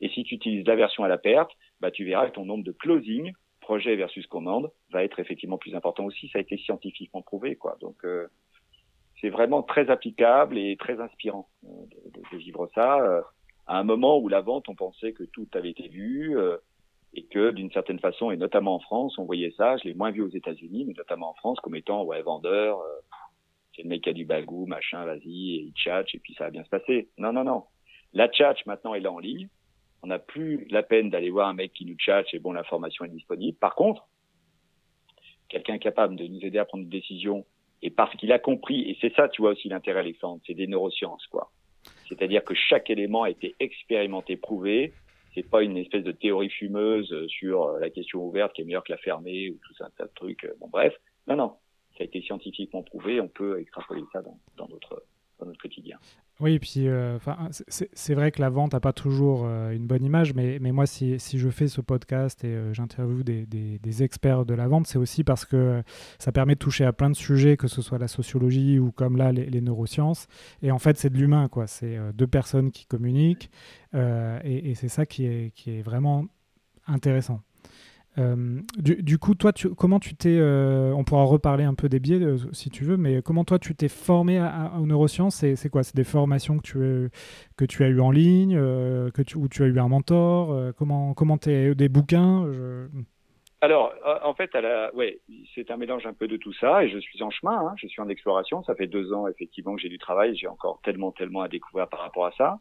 Et si tu utilises l'aversion à la perte, bah, tu verras que ton nombre de closing, projet versus commande, va être effectivement plus important aussi. Ça a été scientifiquement prouvé, quoi. Donc, euh, c'est vraiment très applicable et très inspirant euh, de, de, vivre ça. Euh, à un moment où la vente, on pensait que tout avait été vu et que d'une certaine façon, et notamment en France, on voyait ça. Je l'ai moins vu aux États-Unis, mais notamment en France, comme étant ouais vendeur. c'est le mec qui a du bagou, machin, vas-y, il tchatche et puis ça va bien se passer. Non, non, non. La tchatch maintenant est là en ligne on n'a plus la peine d'aller voir un mec qui nous tchatche et bon, l'information est disponible. Par contre, quelqu'un capable de nous aider à prendre une décision et parce qu'il a compris, et c'est ça, tu vois aussi l'intérêt, Alexandre, c'est des neurosciences, quoi. C'est-à-dire que chaque élément a été expérimenté, prouvé. C'est pas une espèce de théorie fumeuse sur la question ouverte qui est meilleure que la fermée ou tout ça, un tas de trucs. Bon, bref. Non, non. Ça a été scientifiquement prouvé. On peut extrapoler ça dans, dans notre, dans notre quotidien. Oui, et puis euh, c'est vrai que la vente n'a pas toujours euh, une bonne image, mais, mais moi, si, si, je fais ce podcast et euh, j'interviewe des, des, experts de la vente, c'est aussi parce que ça permet de toucher à plein de sujets, que ce soit la sociologie ou comme là, les, neurosciences. Et en fait, c'est de l'humain, quoi. C'est deux personnes qui communiquent, et, et c'est ça qui est, qui est vraiment intéressant. Euh, du, coup, toi, comment tu t'es, euh, on pourra reparler un peu des biais euh, si tu veux, mais comment toi tu t'es formé à, aux neurosciences? C'est quoi? C'est des formations que tu, as, que tu as eu en ligne, que tu, où tu as eu un mentor Comment, comment t'es des bouquins Alors, en fait, c'est un mélange un peu de tout ça, et je suis en chemin. Hein, je suis en exploration. Ça fait deux ans effectivement que j'ai du travail. J'ai encore tellement, tellement à découvrir par rapport à ça.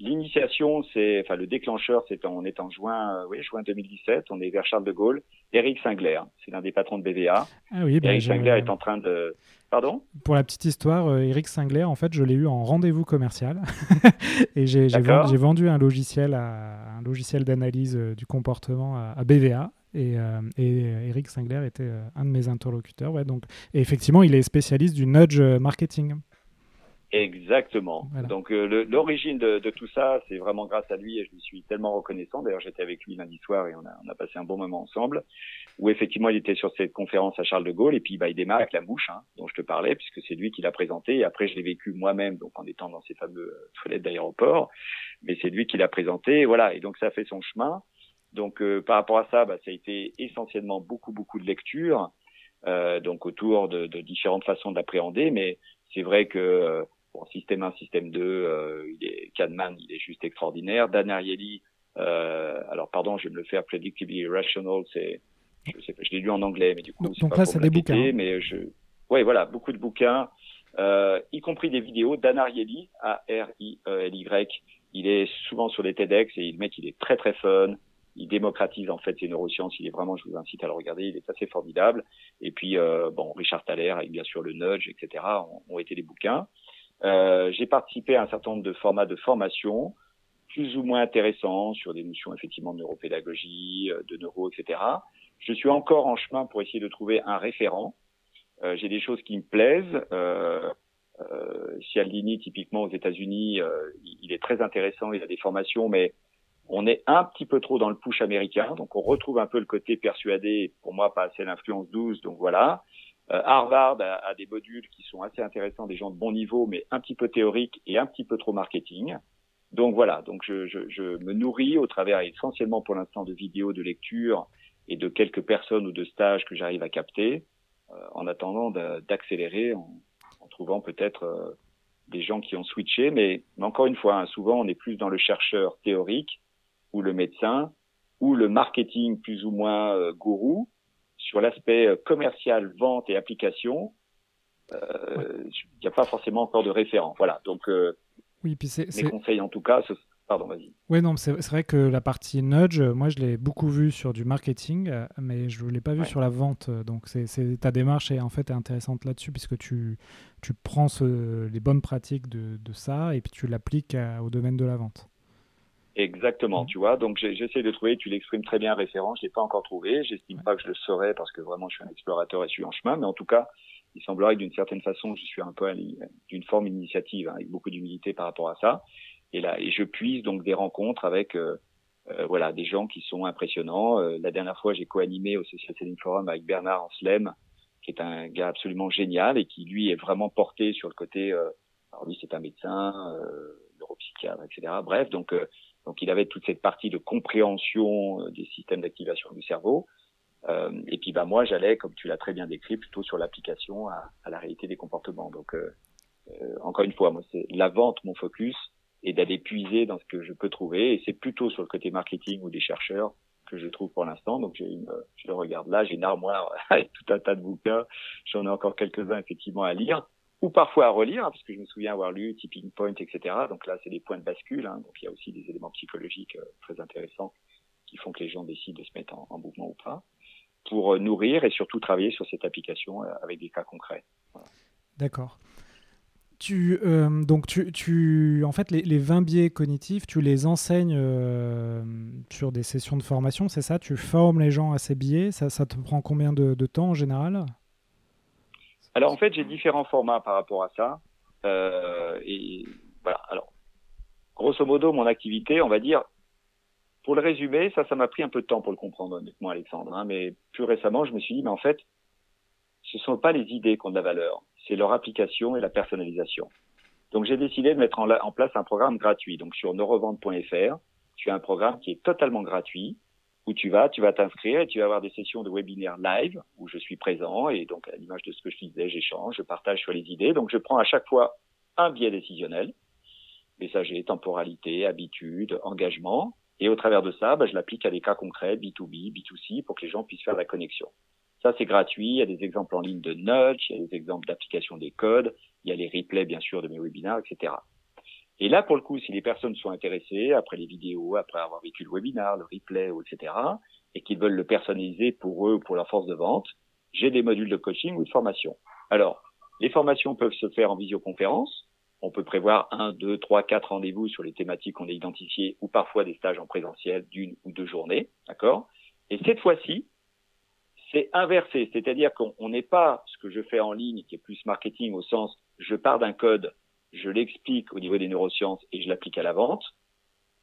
L'initiation, c'est, enfin, le déclencheur, c'est on est en juin, euh, oui, juin 2017. On est vers Charles de Gaulle. Eric Singler, c'est l'un des patrons de BVA. Ah oui, ben, Eric Singler est en train de, pardon? Pour la petite histoire, euh, Eric Singler, en fait, je l'ai eu en rendez-vous commercial et j'ai vendu, vendu, un logiciel à un logiciel d'analyse euh, du comportement à, BVA. Et, et, Eric Singler était un de mes interlocuteurs. Ouais, donc, et effectivement, il est spécialiste du nudge marketing. Exactement. Donc euh, l'origine de, de, tout ça, c'est vraiment grâce à lui et je lui suis tellement reconnaissant. D'ailleurs, j'étais avec lui lundi soir et on a, on a, passé un bon moment ensemble. Où effectivement, il était sur cette conférence à Charles de Gaulle et puis bah, il démarre avec la mouche hein, dont je te parlais puisque c'est lui qui l'a présenté. Et après, je l'ai vécu moi-même donc en étant dans ces fameux euh, toilettes d'aéroport. Mais c'est lui qui l'a présenté. Et voilà. Et donc ça a fait son chemin. Donc euh, par rapport à ça, bah, ça a été essentiellement beaucoup beaucoup de lectures. Euh, donc autour de, de différentes façons d'appréhender, mais c'est vrai que système 1, système 2, euh, il est, Kahneman, il est juste extraordinaire. Dan Ariely, euh, alors pardon, je vais me le faire, Predictably Irrational, c'est, je sais pas, je l'ai lu en anglais, mais du coup, donc, là, c'est des bouquins. Hein. Mais je, ouais, voilà, beaucoup de bouquins, euh, y compris des vidéos. Dan Ariely, A-R-I-E-L-Y, il est souvent sur les TEDx et le mec, il est très très fun. Il démocratise en fait ces neurosciences. Il est vraiment, je vous incite à le regarder. Il est assez formidable. Et puis euh, bon, Richard Thaler, avec bien sûr le Nudge, etc. ont, ont été des bouquins. Euh, j'ai participé à un certain nombre de formats de formation, plus ou moins intéressants sur des notions effectivement de neuropédagogie, euh, de neuro, etc. Je suis encore en chemin pour essayer de trouver un référent. Euh, j'ai des choses qui me plaisent. Euh, euh, Cialdini, typiquement aux États-Unis, euh, il est très intéressant. Il a des formations, mais on est un petit peu trop dans le push américain. Donc on retrouve un peu le côté persuadé. Pour moi, pas assez l'influence douce. Donc voilà. Euh, Harvard a, des modules qui sont assez intéressants, des gens de bon niveau, mais un petit peu théoriques et un petit peu trop marketing. Donc voilà, donc je, je, je me nourris au travers essentiellement pour l'instant de vidéos, de lectures et de quelques personnes ou de stages que j'arrive à capter, euh, en attendant d'accélérer, en, en, trouvant peut-être euh, des gens qui ont switché. Mais, encore une fois, hein, souvent on est plus dans le chercheur théorique ou le médecin ou le marketing plus ou moins gourou sur l'aspect euh, commercial, vente et application, euh, il n'y a pas forcément encore de référent. Voilà. Donc, euh, oui, puis c'est, mes conseils en tout cas, pardon, vas-y. Oui, non, c'est, vrai que la partie nudge, moi, je l'ai beaucoup vu sur du marketing, mais je ne l'ai pas vu sur la vente. Donc, c'est, ta démarche est en fait intéressante là-dessus, puisque tu, tu prends les bonnes pratiques de, de, ça et puis tu l'appliques au domaine de la vente. Exactement, tu vois. Donc j'essaie de trouver, tu l'exprimes très bien référent, je l'ai pas encore trouvé, j'estime pas que je le saurais parce que vraiment je suis un explorateur et je suis en chemin, mais en tout cas, il semblerait que d'une certaine façon, je suis un peu d'une forme d'initiative, hein, avec beaucoup d'humilité par rapport à ça. Et là, et je puise donc des rencontres avec euh, euh, voilà des gens qui sont impressionnants. Euh, la dernière fois, j'ai co-animé au Social Selling Forum avec Bernard Anslem, qui est un gars absolument génial et qui lui est vraiment porté sur le côté. alors lui, c'est un médecin, neuropsychiatre, etc. Bref, donc donc il avait toute cette partie de compréhension des systèmes d'activation du cerveau. Euh, et puis bah moi j'allais, comme tu l'as très bien décrit, plutôt sur l'application à, à, la réalité des comportements. Donc euh, euh, encore une fois, moi c'est la vente mon focus et d'aller puiser dans ce que je peux trouver. Et c'est plutôt sur le côté marketing ou des chercheurs que je trouve pour l'instant. Donc j'ai une, je le regarde là, j'ai une armoire avec tout un tas de bouquins. J'en ai encore quelques-uns effectivement à lire ou parfois à relire, hein, parce que je me souviens avoir lu Tipping Point, etc. Donc là, c'est des points de bascule. Hein, donc il y a aussi des éléments psychologiques euh, très intéressants qui font que les gens décident de se mettre en, en mouvement ou pas pour euh, nourrir et surtout travailler sur cette application euh, avec des cas concrets. D'accord. Tu, donc tu, tu, en fait, les, les, 20 biais cognitifs, tu les enseignes sur des sessions de formation, c'est ça? Tu formes les gens à ces biais? Ça, te prend combien de, temps en général? Alors en fait, j'ai différents formats par rapport à ça. Euh, et voilà. Alors, grosso modo, mon activité, on va dire, pour le résumer, ça, ça m'a pris un peu de temps pour le comprendre, honnêtement, Alexandre. Hein, mais plus récemment, je me suis dit, mais en fait, ce sont pas les idées qui ont de la valeur, c'est leur application et la personnalisation. Donc, j'ai décidé de mettre en, place un programme gratuit. Donc, sur neurevente.fr, tu as un programme qui est totalement gratuit où tu vas, tu vas t'inscrire et tu vas avoir des sessions de webinaire live où je suis présent et donc à l'image de ce que je disais, j'échange, je partage sur les idées. Donc, je prends à chaque fois un biais décisionnel, messager, temporalité, habitude, engagement, et au travers de ça, bah, je l'applique à des cas concrets, B2B, B2C, pour que les gens puissent faire la connexion. Ça, c'est gratuit. Il y a des exemples en ligne de Nudge, il y a des exemples d'application des codes, il y a les replays, bien sûr, de mes webinaires, etc. Et là, pour le coup, si les personnes sont intéressées, après les vidéos, après avoir vécu le webinar, le replay, etc., et qu'ils veulent le personnaliser pour eux ou pour leur force de vente, j'ai des modules de coaching ou de formation. Alors, les formations peuvent se faire en visioconférence, on peut prévoir un, deux, trois, quatre rendez-vous sur les thématiques qu'on a identifiées ou parfois des stages en présentiel d'une ou deux journées, d'accord? Et cette fois-ci, c'est inversé, c'est-à-dire qu'on n'est pas ce que je fais en ligne qui est plus marketing au sens je pars d'un code, je l'explique au niveau des neurosciences et je l'applique à la vente.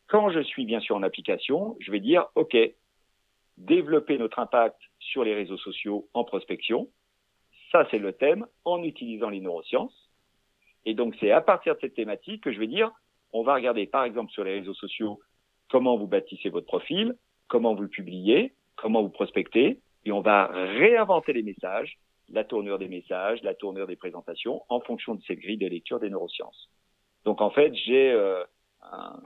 Quand je suis bien sûr en application, je vais dire OK, développer notre impact sur les réseaux sociaux en prospection. Ça, c'est le thème en utilisant les neurosciences. Et donc, c'est à partir de cette thématique que je vais dire, on va regarder, par exemple, sur les réseaux sociaux, comment vous bâtissez votre profil, comment vous le publiez, comment vous prospectez, et on va réinventer les messages, la tournure des messages, la tournure des présentations, en fonction de cette grille de lecture des neurosciences. Donc, en fait, j'ai euh, un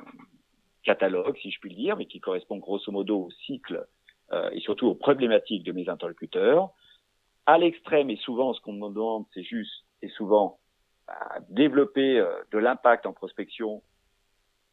catalogue, si je puis le dire, mais qui correspond grosso modo au cycle euh, et surtout aux problématiques de mes interlocuteurs. À l'extrême, et souvent, ce qu'on me demande, c'est juste, et souvent, développer euh, de l'impact en prospection,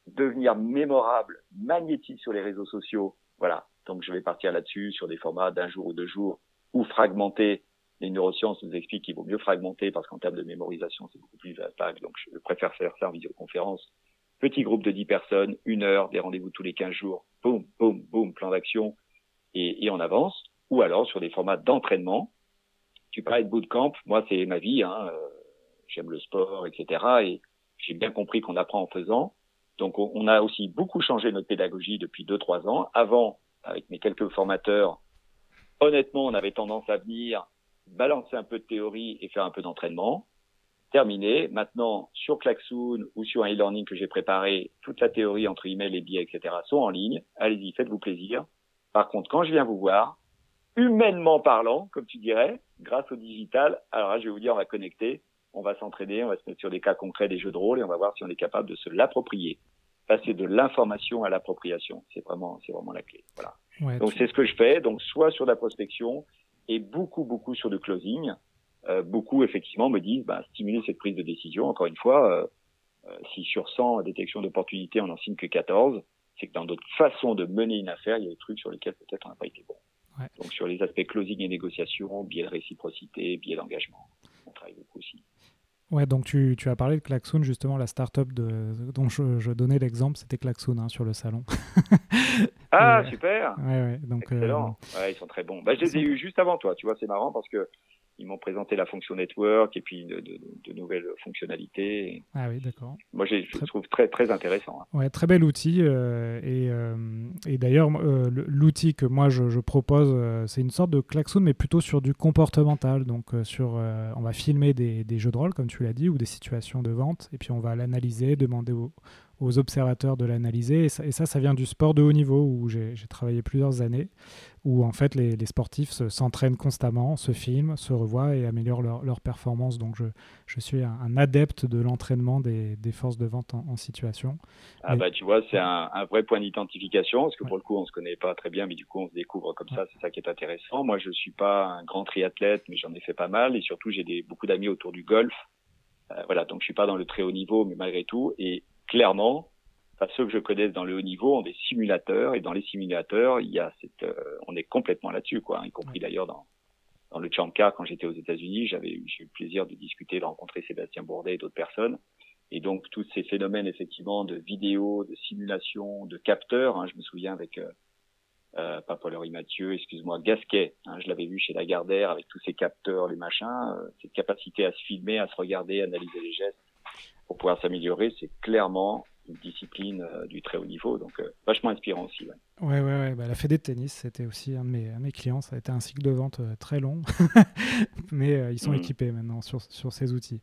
devenir mémorable, magnétique sur les réseaux sociaux. Voilà. Donc je vais partir là-dessus sur des formats d'un jour ou deux jours ou fragmenter. Les neurosciences nous expliquent qu'il vaut mieux fragmenter parce qu'en termes de mémorisation, c'est beaucoup plus d'impact. Donc je préfère faire ça en visioconférence. Petit groupe de 10 personnes, une heure, des rendez-vous tous les 15 jours, boum, boum, boum, plan d'action et, et on avance. Ou alors sur des formats d'entraînement. Tu parlais de bootcamp, moi c'est ma vie. Hein, euh, j'aime le sport, etc. Et j'ai bien compris qu'on apprend en faisant. Donc on a aussi beaucoup changé notre pédagogie depuis deux trois ans. Avant, avec mes quelques formateurs, honnêtement, on avait tendance à venir balancer un peu de théorie et faire un peu d'entraînement. Terminé. Maintenant, sur Klaxoon ou sur un e-learning que j'ai préparé, toute la théorie entre email et biais, etc. sont en ligne. Allez-y, faites-vous plaisir. Par contre, quand je viens vous voir, humainement parlant, comme tu dirais, grâce au digital, alors là, je vais vous dire, on va connecter on va s'entraîner, on va se mettre sur des cas concrets, des jeux de rôle, et on va voir si on est capable de se l'approprier. Passer de l'information à l'appropriation, c'est vraiment, c'est vraiment la clé. Voilà. donc c'est ce que je fais. Donc soit sur la prospection et beaucoup, beaucoup sur le closing. Euh, beaucoup effectivement me disent, bah, stimuler cette prise de décision. Encore une fois, euh, euh, si sur 100 détections d'opportunités on n'en signe que 14, c'est que dans d'autres façons de mener une affaire, il y a des trucs sur lesquels peut-être on n'a pas été bon. Donc sur les aspects closing et négociation, biais de réciprocité, biais d'engagement, on travaille beaucoup aussi. Ouais, donc tu, tu, as parlé de Klaxoon, justement, la startup de, dont je, je donnais l'exemple, c'était Klaxoon hein, sur le salon. ah, super ouais, ouais, donc, Excellent. Euh, ouais, ils sont très bons. Bah, je les ai eus juste avant toi, tu vois, c'est marrant parce que ils m'ont présenté la fonction network et puis de, de, de nouvelles fonctionnalités. Ah oui, d'accord. Moi, je très... trouve très, très intéressant. Hein. Ouais, très bel outil. Euh, et, euh, et d'ailleurs, euh, l'outil que moi je, je propose, c'est une sorte de klaxon, mais plutôt sur du comportemental. Donc, sur, on va filmer des, des, jeux de rôle, comme tu l'as dit, ou des situations de vente, et puis on va l'analyser, demander aux, aux observateurs de l'analyser. Et, et ça, ça, vient du sport de haut niveau où j'ai travaillé plusieurs années, où en fait les, les sportifs s'entraînent constamment, se filment, se revoient et améliorent leur, leur performance. Donc je, je, suis un, un adepte de l'entraînement des, des, forces de vente en, en situation. Ah bah tu vois, c'est un, un, vrai point d'identification, parce que ouais. pour le coup on se connaît pas très bien, mais du coup on se découvre comme ouais. ça, c'est ça qui est intéressant. Moi je suis pas un grand triathlète, mais j'en ai fait pas mal, et surtout j'ai beaucoup d'amis autour du golf. Euh, voilà, donc je suis pas dans le très haut niveau, mais malgré tout, et clairement, enfin, ceux que je connaisse dans le haut niveau ont des simulateurs et dans les simulateurs, il y a cette, euh, on est complètement là-dessus, quoi, y compris d'ailleurs dans dans le Chamka quand j'étais aux États-Unis, j'avais eu, eu le plaisir de discuter, de rencontrer Sébastien Bourdet et d'autres personnes. Et donc tous ces phénomènes effectivement de vidéos, de simulation, de capteurs, hein, je me souviens avec euh, euh, pas Paul-Henri Mathieu, excuse-moi, Gasquet, hein, je l'avais vu chez Lagardère avec tous ces capteurs, les machins, euh, cette capacité à se filmer, à se regarder, analyser les gestes pour pouvoir s'améliorer, c'est clairement une discipline euh, du très haut niveau, donc euh, vachement inspirant aussi. Ouais. Ouais, ouais, ouais. Bah, la Fédé de tennis, c'était aussi un de, mes, un de mes clients. Ça a été un cycle de vente euh, très long, mais ils sont mmh. équipés maintenant sur, sur ces outils.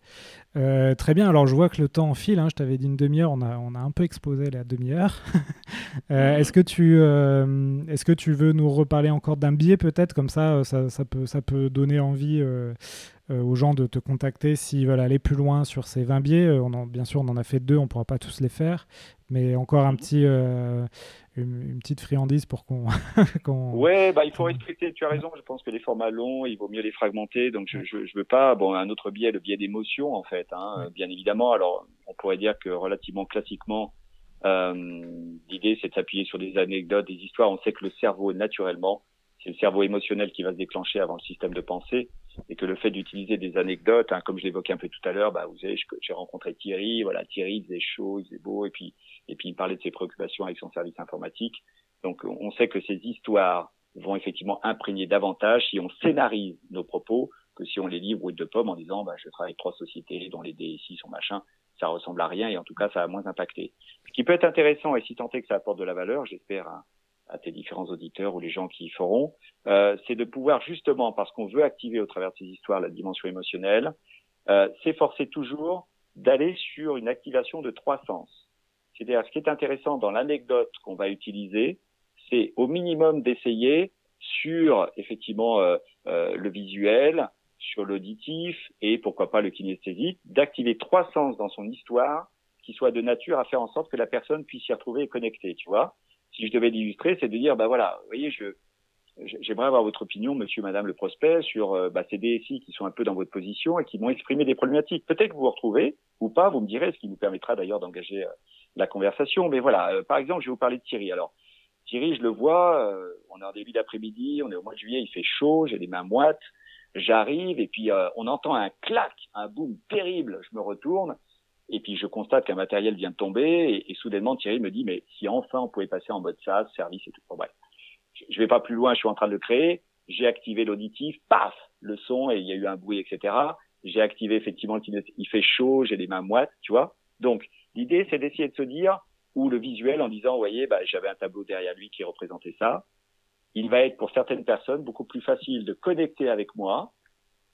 Très bien. Alors, je vois que le temps file. Hein. Je t'avais dit une demi-heure. On a, on a un peu explosé la demi-heure. euh, est-ce que tu, est-ce que tu veux nous reparler encore d'un billet peut-être comme ça, ça, ça, peut, ça peut donner envie aux gens de te contacter s'ils veulent aller plus loin sur ces 20 biais. On en, bien sûr, on en a fait deux. On pourra pas tous les faire, mais encore un petit une, une, petite friandise pour qu'on. qu ouais, bah, il faut respecter, tu as raison, je pense que les formats longs, il vaut mieux les fragmenter. Donc, je, je veux pas. Bon, un autre biais, le biais d'émotion, en fait, hein, ouais. bien évidemment. Alors, on pourrait dire que relativement classiquement, euh, l'idée, c'est de s'appuyer sur des anecdotes, des histoires. On sait que le cerveau, naturellement, c'est le cerveau émotionnel qui va se déclencher avant le système de pensée et que le fait d'utiliser des anecdotes, hein, comme je l'évoquais un peu tout à l'heure, bah vous savez, j'ai rencontré Thierry, voilà, Thierry faisait chaud, il faisait beau, et puis et puis il parlait de ses préoccupations avec son service informatique. Donc on sait que ces histoires vont effectivement imprégner davantage si on scénarise nos propos que si on les livre ou de pomme en disant bah, je travaille avec trois sociétés dont les DSI sont machin, ça ressemble à rien et en tout cas ça a moins impacté. Ce qui peut être intéressant et si tant est que ça apporte de la valeur, j'espère à, à, tes différents auditeurs ou les gens qui y feront, euh, c'est de pouvoir justement parce qu'on veut activer au travers de ces histoires la dimension émotionnelle, euh, s'efforcer toujours d'aller sur une activation de trois sens. C'est-à-dire, ce qui est intéressant dans l'anecdote qu'on va utiliser, c'est au minimum d'essayer sur effectivement euh, euh, le visuel, sur l'auditif et pourquoi pas le kinesthésique, d'activer trois sens dans son histoire qui soient de nature à faire en sorte que la personne puisse s'y retrouver et connecter, tu vois. Si je devais l'illustrer, c'est de dire, bah voilà, vous voyez, je, j'aimerais avoir votre opinion, monsieur, madame le prospect, sur euh, bah, ces DSI qui sont un peu dans votre position et qui m'ont exprimé des problématiques. Peut-être que vous vous retrouvez ou pas, vous me direz, ce qui nous permettra d'ailleurs d'engager euh, la conversation. Mais voilà, euh, par exemple, je vais vous parler de Thierry. Alors, Thierry, je le vois, on est en début d'après-midi, on est au mois de juillet, il fait chaud, j'ai les mains moites, j'arrive et puis on entend un clac, un boom terrible, je me retourne et puis je constate qu'un matériel vient de tomber et, et, soudainement Thierry me dit mais si enfin on pouvait passer en mode SaaS, service et tout. Bon, bref, je, je vais pas plus loin, je suis en train de le créer, j'ai activé l'auditif, paf, le son et il y a eu un bruit, etc. J'ai activé effectivement il fait chaud, j'ai les mains moites, tu vois. Donc L'idée, c'est d'essayer de se dire, ou le visuel en disant, vous voyez, bah, j'avais un tableau derrière lui qui représentait ça. Il va être pour certaines personnes beaucoup plus facile de connecter avec moi,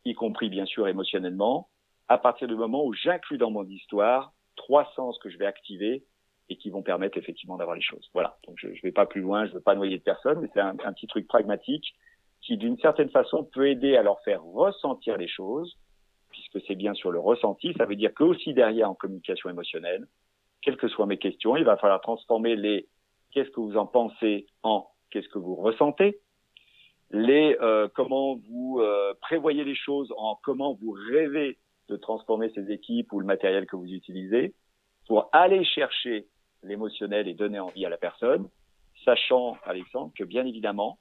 y compris bien sûr émotionnellement, à partir du moment où j'inclus dans mon histoire trois sens que je vais activer et qui vont permettre effectivement d'avoir les choses. Voilà. Donc je ne vais pas plus loin, je ne veux pas noyer de personne, mais c'est un, petit truc pragmatique qui d'une certaine façon peut aider à leur faire ressentir les choses puisque c'est bien sur le ressenti. Ça veut dire que aussi derrière en communication émotionnelle, quelles que soient mes questions, il va falloir transformer les qu'est-ce que vous en pensez en qu'est-ce que vous ressentez, les euh, comment vous euh, prévoyez les choses en comment vous rêvez de transformer ces équipes ou le matériel que vous utilisez pour aller chercher l'émotionnel et donner envie à la personne, sachant, Alexandre, que bien évidemment,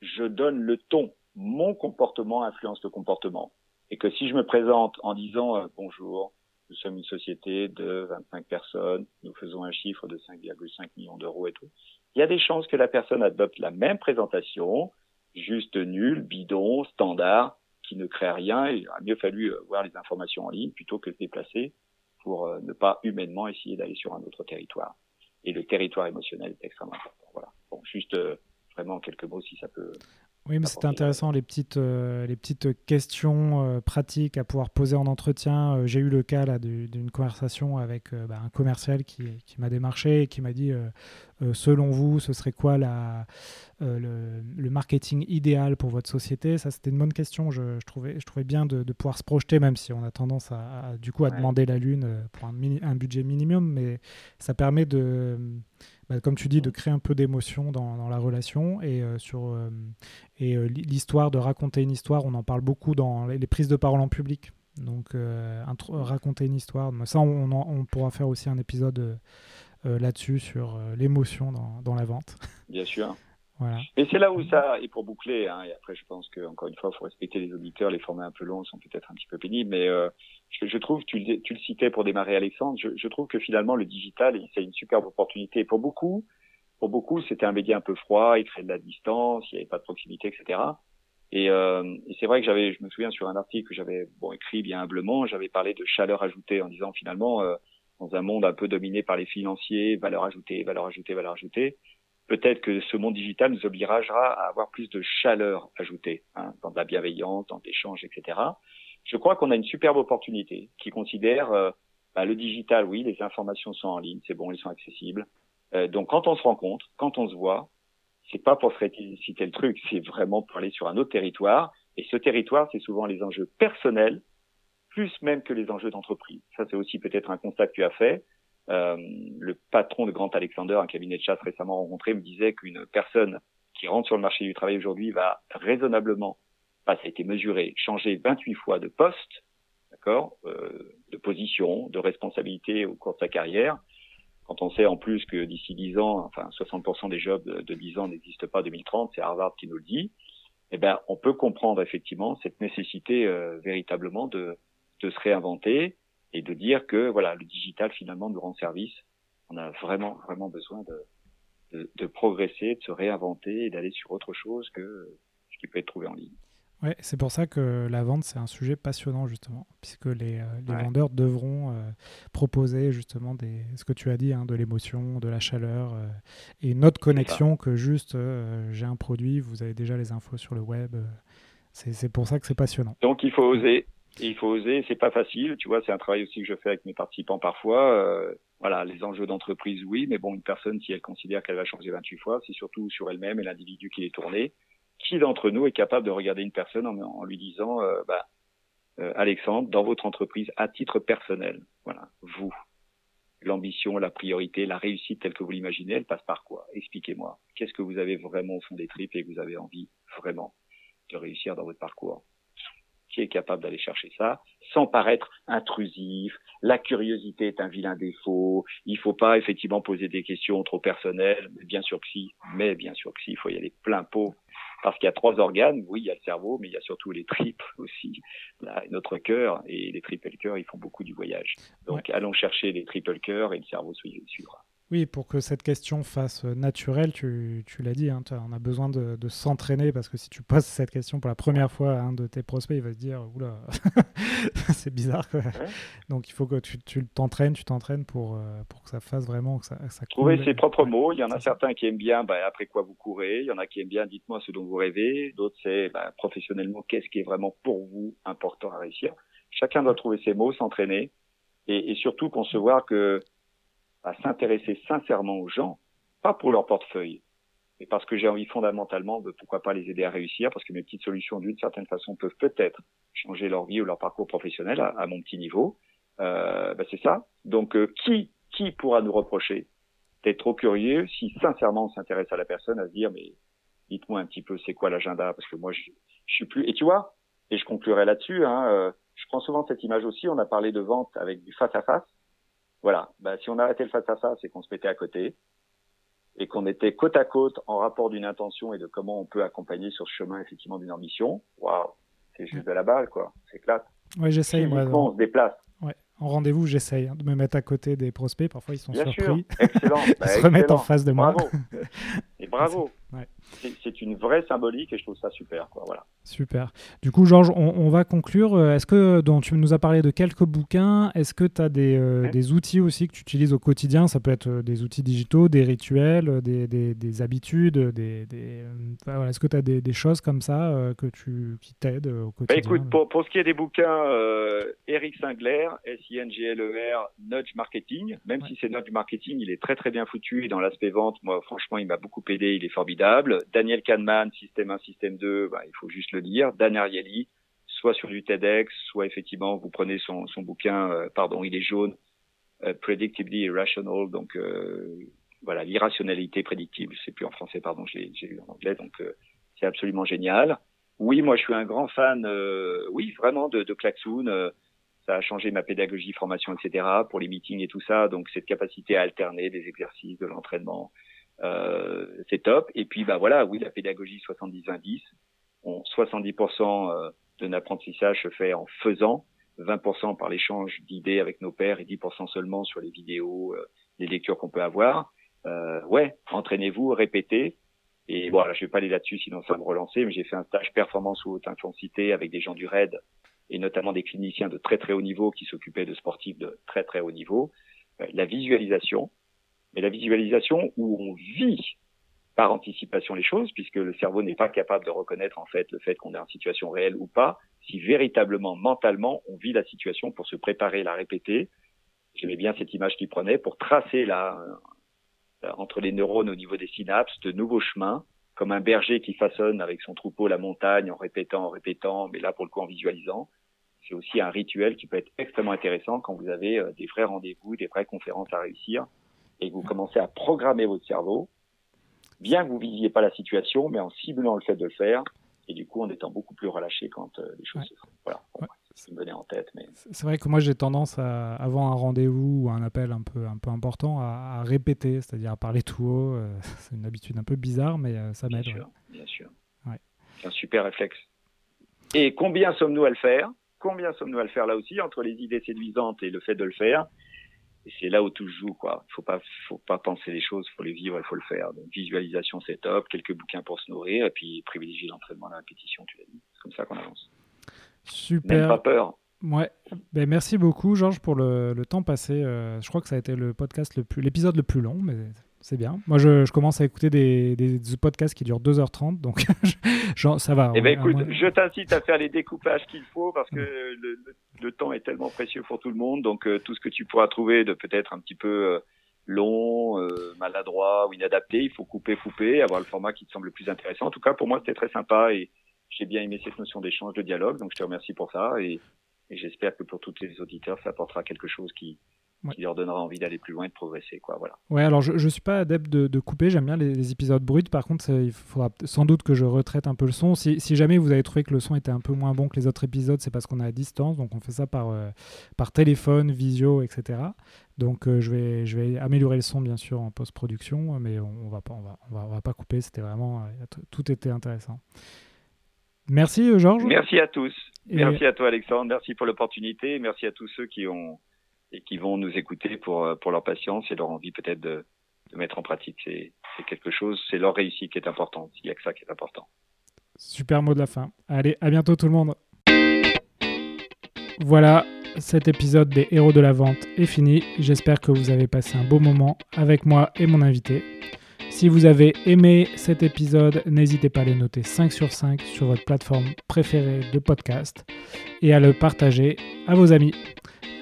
je donne le ton. Mon comportement influence le comportement et que si je me présente en disant euh, bonjour, nous sommes une société de 25 personnes, nous faisons un chiffre de 5,5 millions d'euros et tout, il y a des chances que la personne adopte la même présentation, juste nulle, bidon, standard, qui ne créent rien. Il a mieux fallu voir les informations en ligne plutôt que se déplacer pour ne pas humainement essayer d'aller sur un autre territoire. Et le territoire émotionnel est extrêmement important. Voilà. Bon, juste vraiment quelques mots si ça peut oui, mais c'était intéressant les petites, euh, les petites questions euh, pratiques à pouvoir poser en entretien. Euh, j'ai eu le cas là d'une conversation avec bah, un commercial qui, qui m'a démarché et qui m'a dit selon vous, ce serait quoi la, le, le, marketing idéal pour votre société? Ça, c'était une bonne question. Je, je, trouvais, je trouvais bien de, de, pouvoir se projeter, même si on a tendance à, du coup à demander la lune pour un, un budget minimum, mais ça permet de bah, comme tu dis, de créer un peu d'émotion dans, la relation et euh, sur euh, et euh, l'histoire de raconter une histoire. On en parle beaucoup dans les, prises de parole en public. Donc raconter une histoire. Ça, on, on, pourra faire aussi un épisode là-dessus sur l'émotion dans, dans, la vente. Bien sûr. Et c'est là où ça, et pour boucler, hein, et après je pense qu'encore une fois, il faut respecter les auditeurs, les formats un peu longs sont peut-être un petit peu pénibles, mais je, je, trouve, tu, tu, le citais pour démarrer Alexandre, je, je trouve que finalement le digital, c'est une superbe opportunité. Pour beaucoup, pour beaucoup, c'était un média un peu froid, il créait de la distance, il n'y avait pas de proximité, etc. Et, euh, et c'est vrai que j'avais, je me souviens sur un article que j'avais bon écrit bien humblement, j'avais parlé de chaleur ajoutée en disant finalement, euh, dans un monde un peu dominé par les financiers, valeur ajoutée, valeur ajoutée, valeur ajoutée, peut-être que ce monde digital nous obligera à avoir plus de chaleur ajoutée, hein, dans de la bienveillance, dans l'échange, etc. Je crois qu'on a une superbe opportunité qui considère euh, bah, le digital, oui, les informations sont en ligne, c'est bon, ils sont accessibles. Euh, donc quand on se rencontre, quand on se voit, c'est pas pour se réciter le truc, c'est vraiment pour aller sur un autre territoire. Et ce territoire, c'est souvent les enjeux personnels, plus même que les enjeux d'entreprise. Ça, c'est aussi peut-être un constat que tu as fait. Euh, le patron de Grant Alexander, un cabinet de chasse récemment rencontré, me disait qu'une personne qui rentre sur le marché du travail aujourd'hui va raisonnablement, ça a été mesuré, changer 28 fois de poste, d'accord, euh, de position, de responsabilité au cours de sa carrière. Quand on sait en plus que d'ici 10 ans, enfin 60% des jobs de, 10 ans n'existent pas en 2030, c'est Harvard qui nous le dit, eh ben on peut comprendre effectivement cette nécessité euh, véritablement de, de se réinventer et de dire que voilà, le digital finalement nous rend service. On a vraiment vraiment besoin de, de, de progresser, de se réinventer et d'aller sur autre chose que ce qui peut être trouvé en ligne. Ouais, c'est pour ça que la vente, c'est un sujet passionnant, justement, puisque les, euh, les vendeurs devront euh, proposer, justement, des, ce que tu as dit, hein, de l'émotion, de la chaleur, euh, et une autre connexion que juste j'ai un produit, vous avez déjà les infos sur le web. c'est pour ça que c'est passionnant. Donc, il faut oser il faut oser, c'est pas facile, tu vois, c'est un travail aussi que je fais avec mes participants parfois. Voilà, les enjeux d'entreprise, oui, mais bon, une personne, si elle considère qu'elle va changer 28 fois, c'est surtout sur elle-même et l'individu qui est tourné. Qui d'entre nous est capable de regarder une personne en, lui disant, euh, bah, euh, Alexandre, dans votre entreprise, à titre personnel, voilà, vous, l'ambition, la priorité, la réussite telle que vous l'imaginez, elle passe par quoi? Expliquez-moi. Qu'est-ce que vous avez vraiment au fond des tripes et que vous avez envie vraiment de réussir dans votre parcours? Qui est capable d'aller chercher ça sans paraître intrusif? La curiosité est un vilain défaut. Il faut pas effectivement poser des questions trop personnelles. Bien sûr que si, mais bien sûr que si, il faut y aller plein pot. Parce qu'il y a trois organes, oui, il y a le cerveau, mais il y a surtout les tripes aussi, Là, notre cœur, et les tripes et le cœur, ils font beaucoup du voyage. Donc allons chercher les tripes et le cœur, et le cerveau suivra. Oui, pour que cette question fasse naturelle, tu, tu l'as dit, hein, on a besoin de, de s'entraîner parce que si tu poses cette question pour la première fois à un de tes prospects, il va se dire Oula, c'est bizarre. Donc il faut que tu, tu t'entraînes, tu t'entraînes pour, euh, pour que ça fasse vraiment. Que ça, ça Trouver ses propres mots. Il y en a certains qui aiment bien bah, après quoi vous courez. Il y en a qui aiment bien dites-moi ce dont vous rêvez. D'autres, c'est bah, professionnellement, qu'est-ce qui est vraiment pour vous important à réussir. Chacun doit trouver ses mots, s'entraîner et, et surtout concevoir que à s'intéresser sincèrement aux gens, pas pour leur portefeuille, mais parce que j'ai envie fondamentalement de pourquoi pas les aider à réussir, parce que mes petites solutions d'une certaine façon peuvent peut-être changer leur vie ou leur parcours professionnel à, mon petit niveau. Euh, ben c'est ça. Donc euh, qui qui pourra nous reprocher d'être trop curieux si sincèrement on s'intéresse à la personne à se dire mais dites-moi un petit peu c'est quoi l'agenda? Parce que moi je, je suis plus et tu vois et je conclurai là-dessus. Hein, euh, je prends souvent cette image aussi. On a parlé de vente avec du face à face. Voilà. Bah, si on arrêtait le face à face, c'est qu'on se mettait à côté et qu'on était côte à côte en rapport d'une intention et de comment on peut accompagner sur ce chemin effectivement d'une ambition. Waouh, c'est juste de la balle, quoi. C'est classe. Ouais, j'essaye. Moi, on se déplace. Ouais. En rendez-vous, j'essaye hein, de me mettre à côté des prospects. Parfois, ils sont Bien surpris. Sûr. Excellent. ils se bah, remettent en face de moi. Bravo. Et bravo. Ouais. c'est une vraie symbolique et je trouve ça super. Quoi, voilà. Super. Du coup, Georges, on, va conclure. Euh, est-ce que, dont tu nous as parlé de quelques bouquins, est-ce que tu as des, euh, des, outils aussi que tu utilises au quotidien? Ça peut être euh, des outils digitaux, des rituels, des, des, des habitudes, des, voilà, est-ce que tu as des, choses comme ça que tu, qui t'aident au bah, quotidien? Écoute, pour, pour, ce qui est des bouquins, Eric Singler, S-I-N-G-L-E-R, Nudge Marketing, même si c'est Nudge Marketing, il est très très bien foutu et dans l'aspect vente, moi franchement, il m'a beaucoup aidé, il est formidable. Daniel Kahneman, Système 1, Système 2, bah, il faut juste le dire. Dan Ariely, soit sur du TEDx, soit effectivement, vous prenez son, son bouquin, euh, pardon, il est jaune, euh, Predictably Irrational, donc euh, voilà, l'irrationalité prédictible, c'est plus en français, pardon, j'ai eu en anglais, donc c'est absolument génial. Oui, moi je suis un grand fan, oui, vraiment de, de Klaxoon. ça a changé ma pédagogie, formation, etc. pour les meetings et tout ça. Donc cette capacité à alterner des exercices, de l'entraînement, c'est top. Et puis bah voilà, oui, la pédagogie 70-20-10, 70% euh, de notre apprentissage se fait en faisant, 20% par l'échange d'idées avec nos pairs et 10% seulement sur les vidéos, euh, les lectures qu'on peut avoir. Euh, ouais, entraînez-vous, répétez. Et voilà, je vais pas aller là-dessus, sinon ça me relancer. Mais j'ai fait un stage performance ou haute intensité avec des gens du RAID et notamment des cliniciens de très très haut niveau qui s'occupaient de sportifs de très très haut niveau. la visualisation, mais la visualisation où on vit par anticipation les choses, puisque le cerveau n'est pas capable de reconnaître en fait le fait qu'on est en situation réelle ou pas, si véritablement mentalement on vit la situation pour se préparer, la répéter. J'aimais bien cette image qu'il prenait pour tracer euh, entre les neurones au niveau des synapses de nouveaux chemins, comme un berger qui façonne avec son troupeau la montagne en répétant, en répétant, mais là pour le coup en visualisant. C'est aussi un rituel qui peut être extrêmement intéressant quand vous avez euh, des vrais rendez-vous, des vraies conférences à réussir et que vous commencez à programmer votre cerveau, bien que vous ne visiez pas la situation, mais en ciblant le fait de le faire, et du coup en étant beaucoup plus relâché quand euh, les choses se font. Voilà. Ça me venait en tête. Mais... C'est vrai que moi j'ai tendance à, avant un rendez-vous ou un appel un peu, un peu important, à, répéter, c'est-à-dire à parler tout haut. Euh, c'est une habitude un peu bizarre, mais euh, ça m'aide. Bien sûr, bien sûr. C'est un super réflexe. Et combien sommes-nous à le faire? Combien sommes-nous à le faire là aussi, entre les idées séduisantes et le fait de le faire? Et c'est là où tout joue, quoi. Faut pas, faut pas penser les choses, faut les vivre, il faut le faire. Donc, visualisation, c'est top. Quelques bouquins pour se nourrir, et puis privilégier l'entraînement, la répétition, tu l'as dit. C'est comme ça qu'on avance. Super. Même pas peur. Ouais. Ben, merci beaucoup, Georges, pour le, le temps passé. Euh, je crois que ça a été le podcast le plus, l'épisode le plus long, mais c'est bien. Moi, je, commence à écouter des, podcasts qui durent 2h30, donc ça va. Eh ben, écoute, je t'incite à faire les découpages qu'il faut parce que le, temps est tellement précieux pour tout le monde. Donc, euh, tout ce que tu pourras trouver de peut-être un petit peu euh, long, euh, maladroit ou inadapté, il faut couper, couper, avoir le format qui te semble le plus intéressant. En tout cas, pour moi, c'était très sympa et j'ai bien aimé cette notion d'échange, de dialogue. Donc, je te remercie pour ça et, et j'espère que pour tous les auditeurs, ça apportera quelque chose qui, qui leur donnera envie d'aller plus loin et de progresser. Quoi, voilà. Ouais, alors je ne suis pas adepte de, couper, j'aime bien les, épisodes bruts. Par contre, il faudra sans doute que je retraite un peu le son. Si, si, jamais vous avez trouvé que le son était un peu moins bon que les autres épisodes, c'est parce qu'on est à distance, donc on fait ça par, euh, par téléphone, visio, etc. Donc euh, je, vais, je vais améliorer le son bien sûr en post-production, mais on ne va, pas, on va, on va, on va pas couper, c'était vraiment... Euh, tout était intéressant. Merci Georges. Merci à tous. Merci à toi Alexandre, merci pour l'opportunité, merci à tous ceux qui ont et qui vont nous écouter pour, euh, pour leur patience et leur envie peut-être de, de mettre en pratique. C'est quelque chose, c'est leur réussite qui est importante. Il n'y a que ça qui est important. Super mot de la fin. Allez, à bientôt tout le monde. Voilà, cet épisode des Héros de la Vente est fini. J'espère que vous avez passé un beau moment avec moi et mon invité. Si vous avez aimé cet épisode, n'hésitez pas à le noter 5 sur 5 sur votre plateforme préférée de podcast et à le partager à vos amis.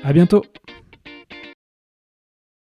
À bientôt!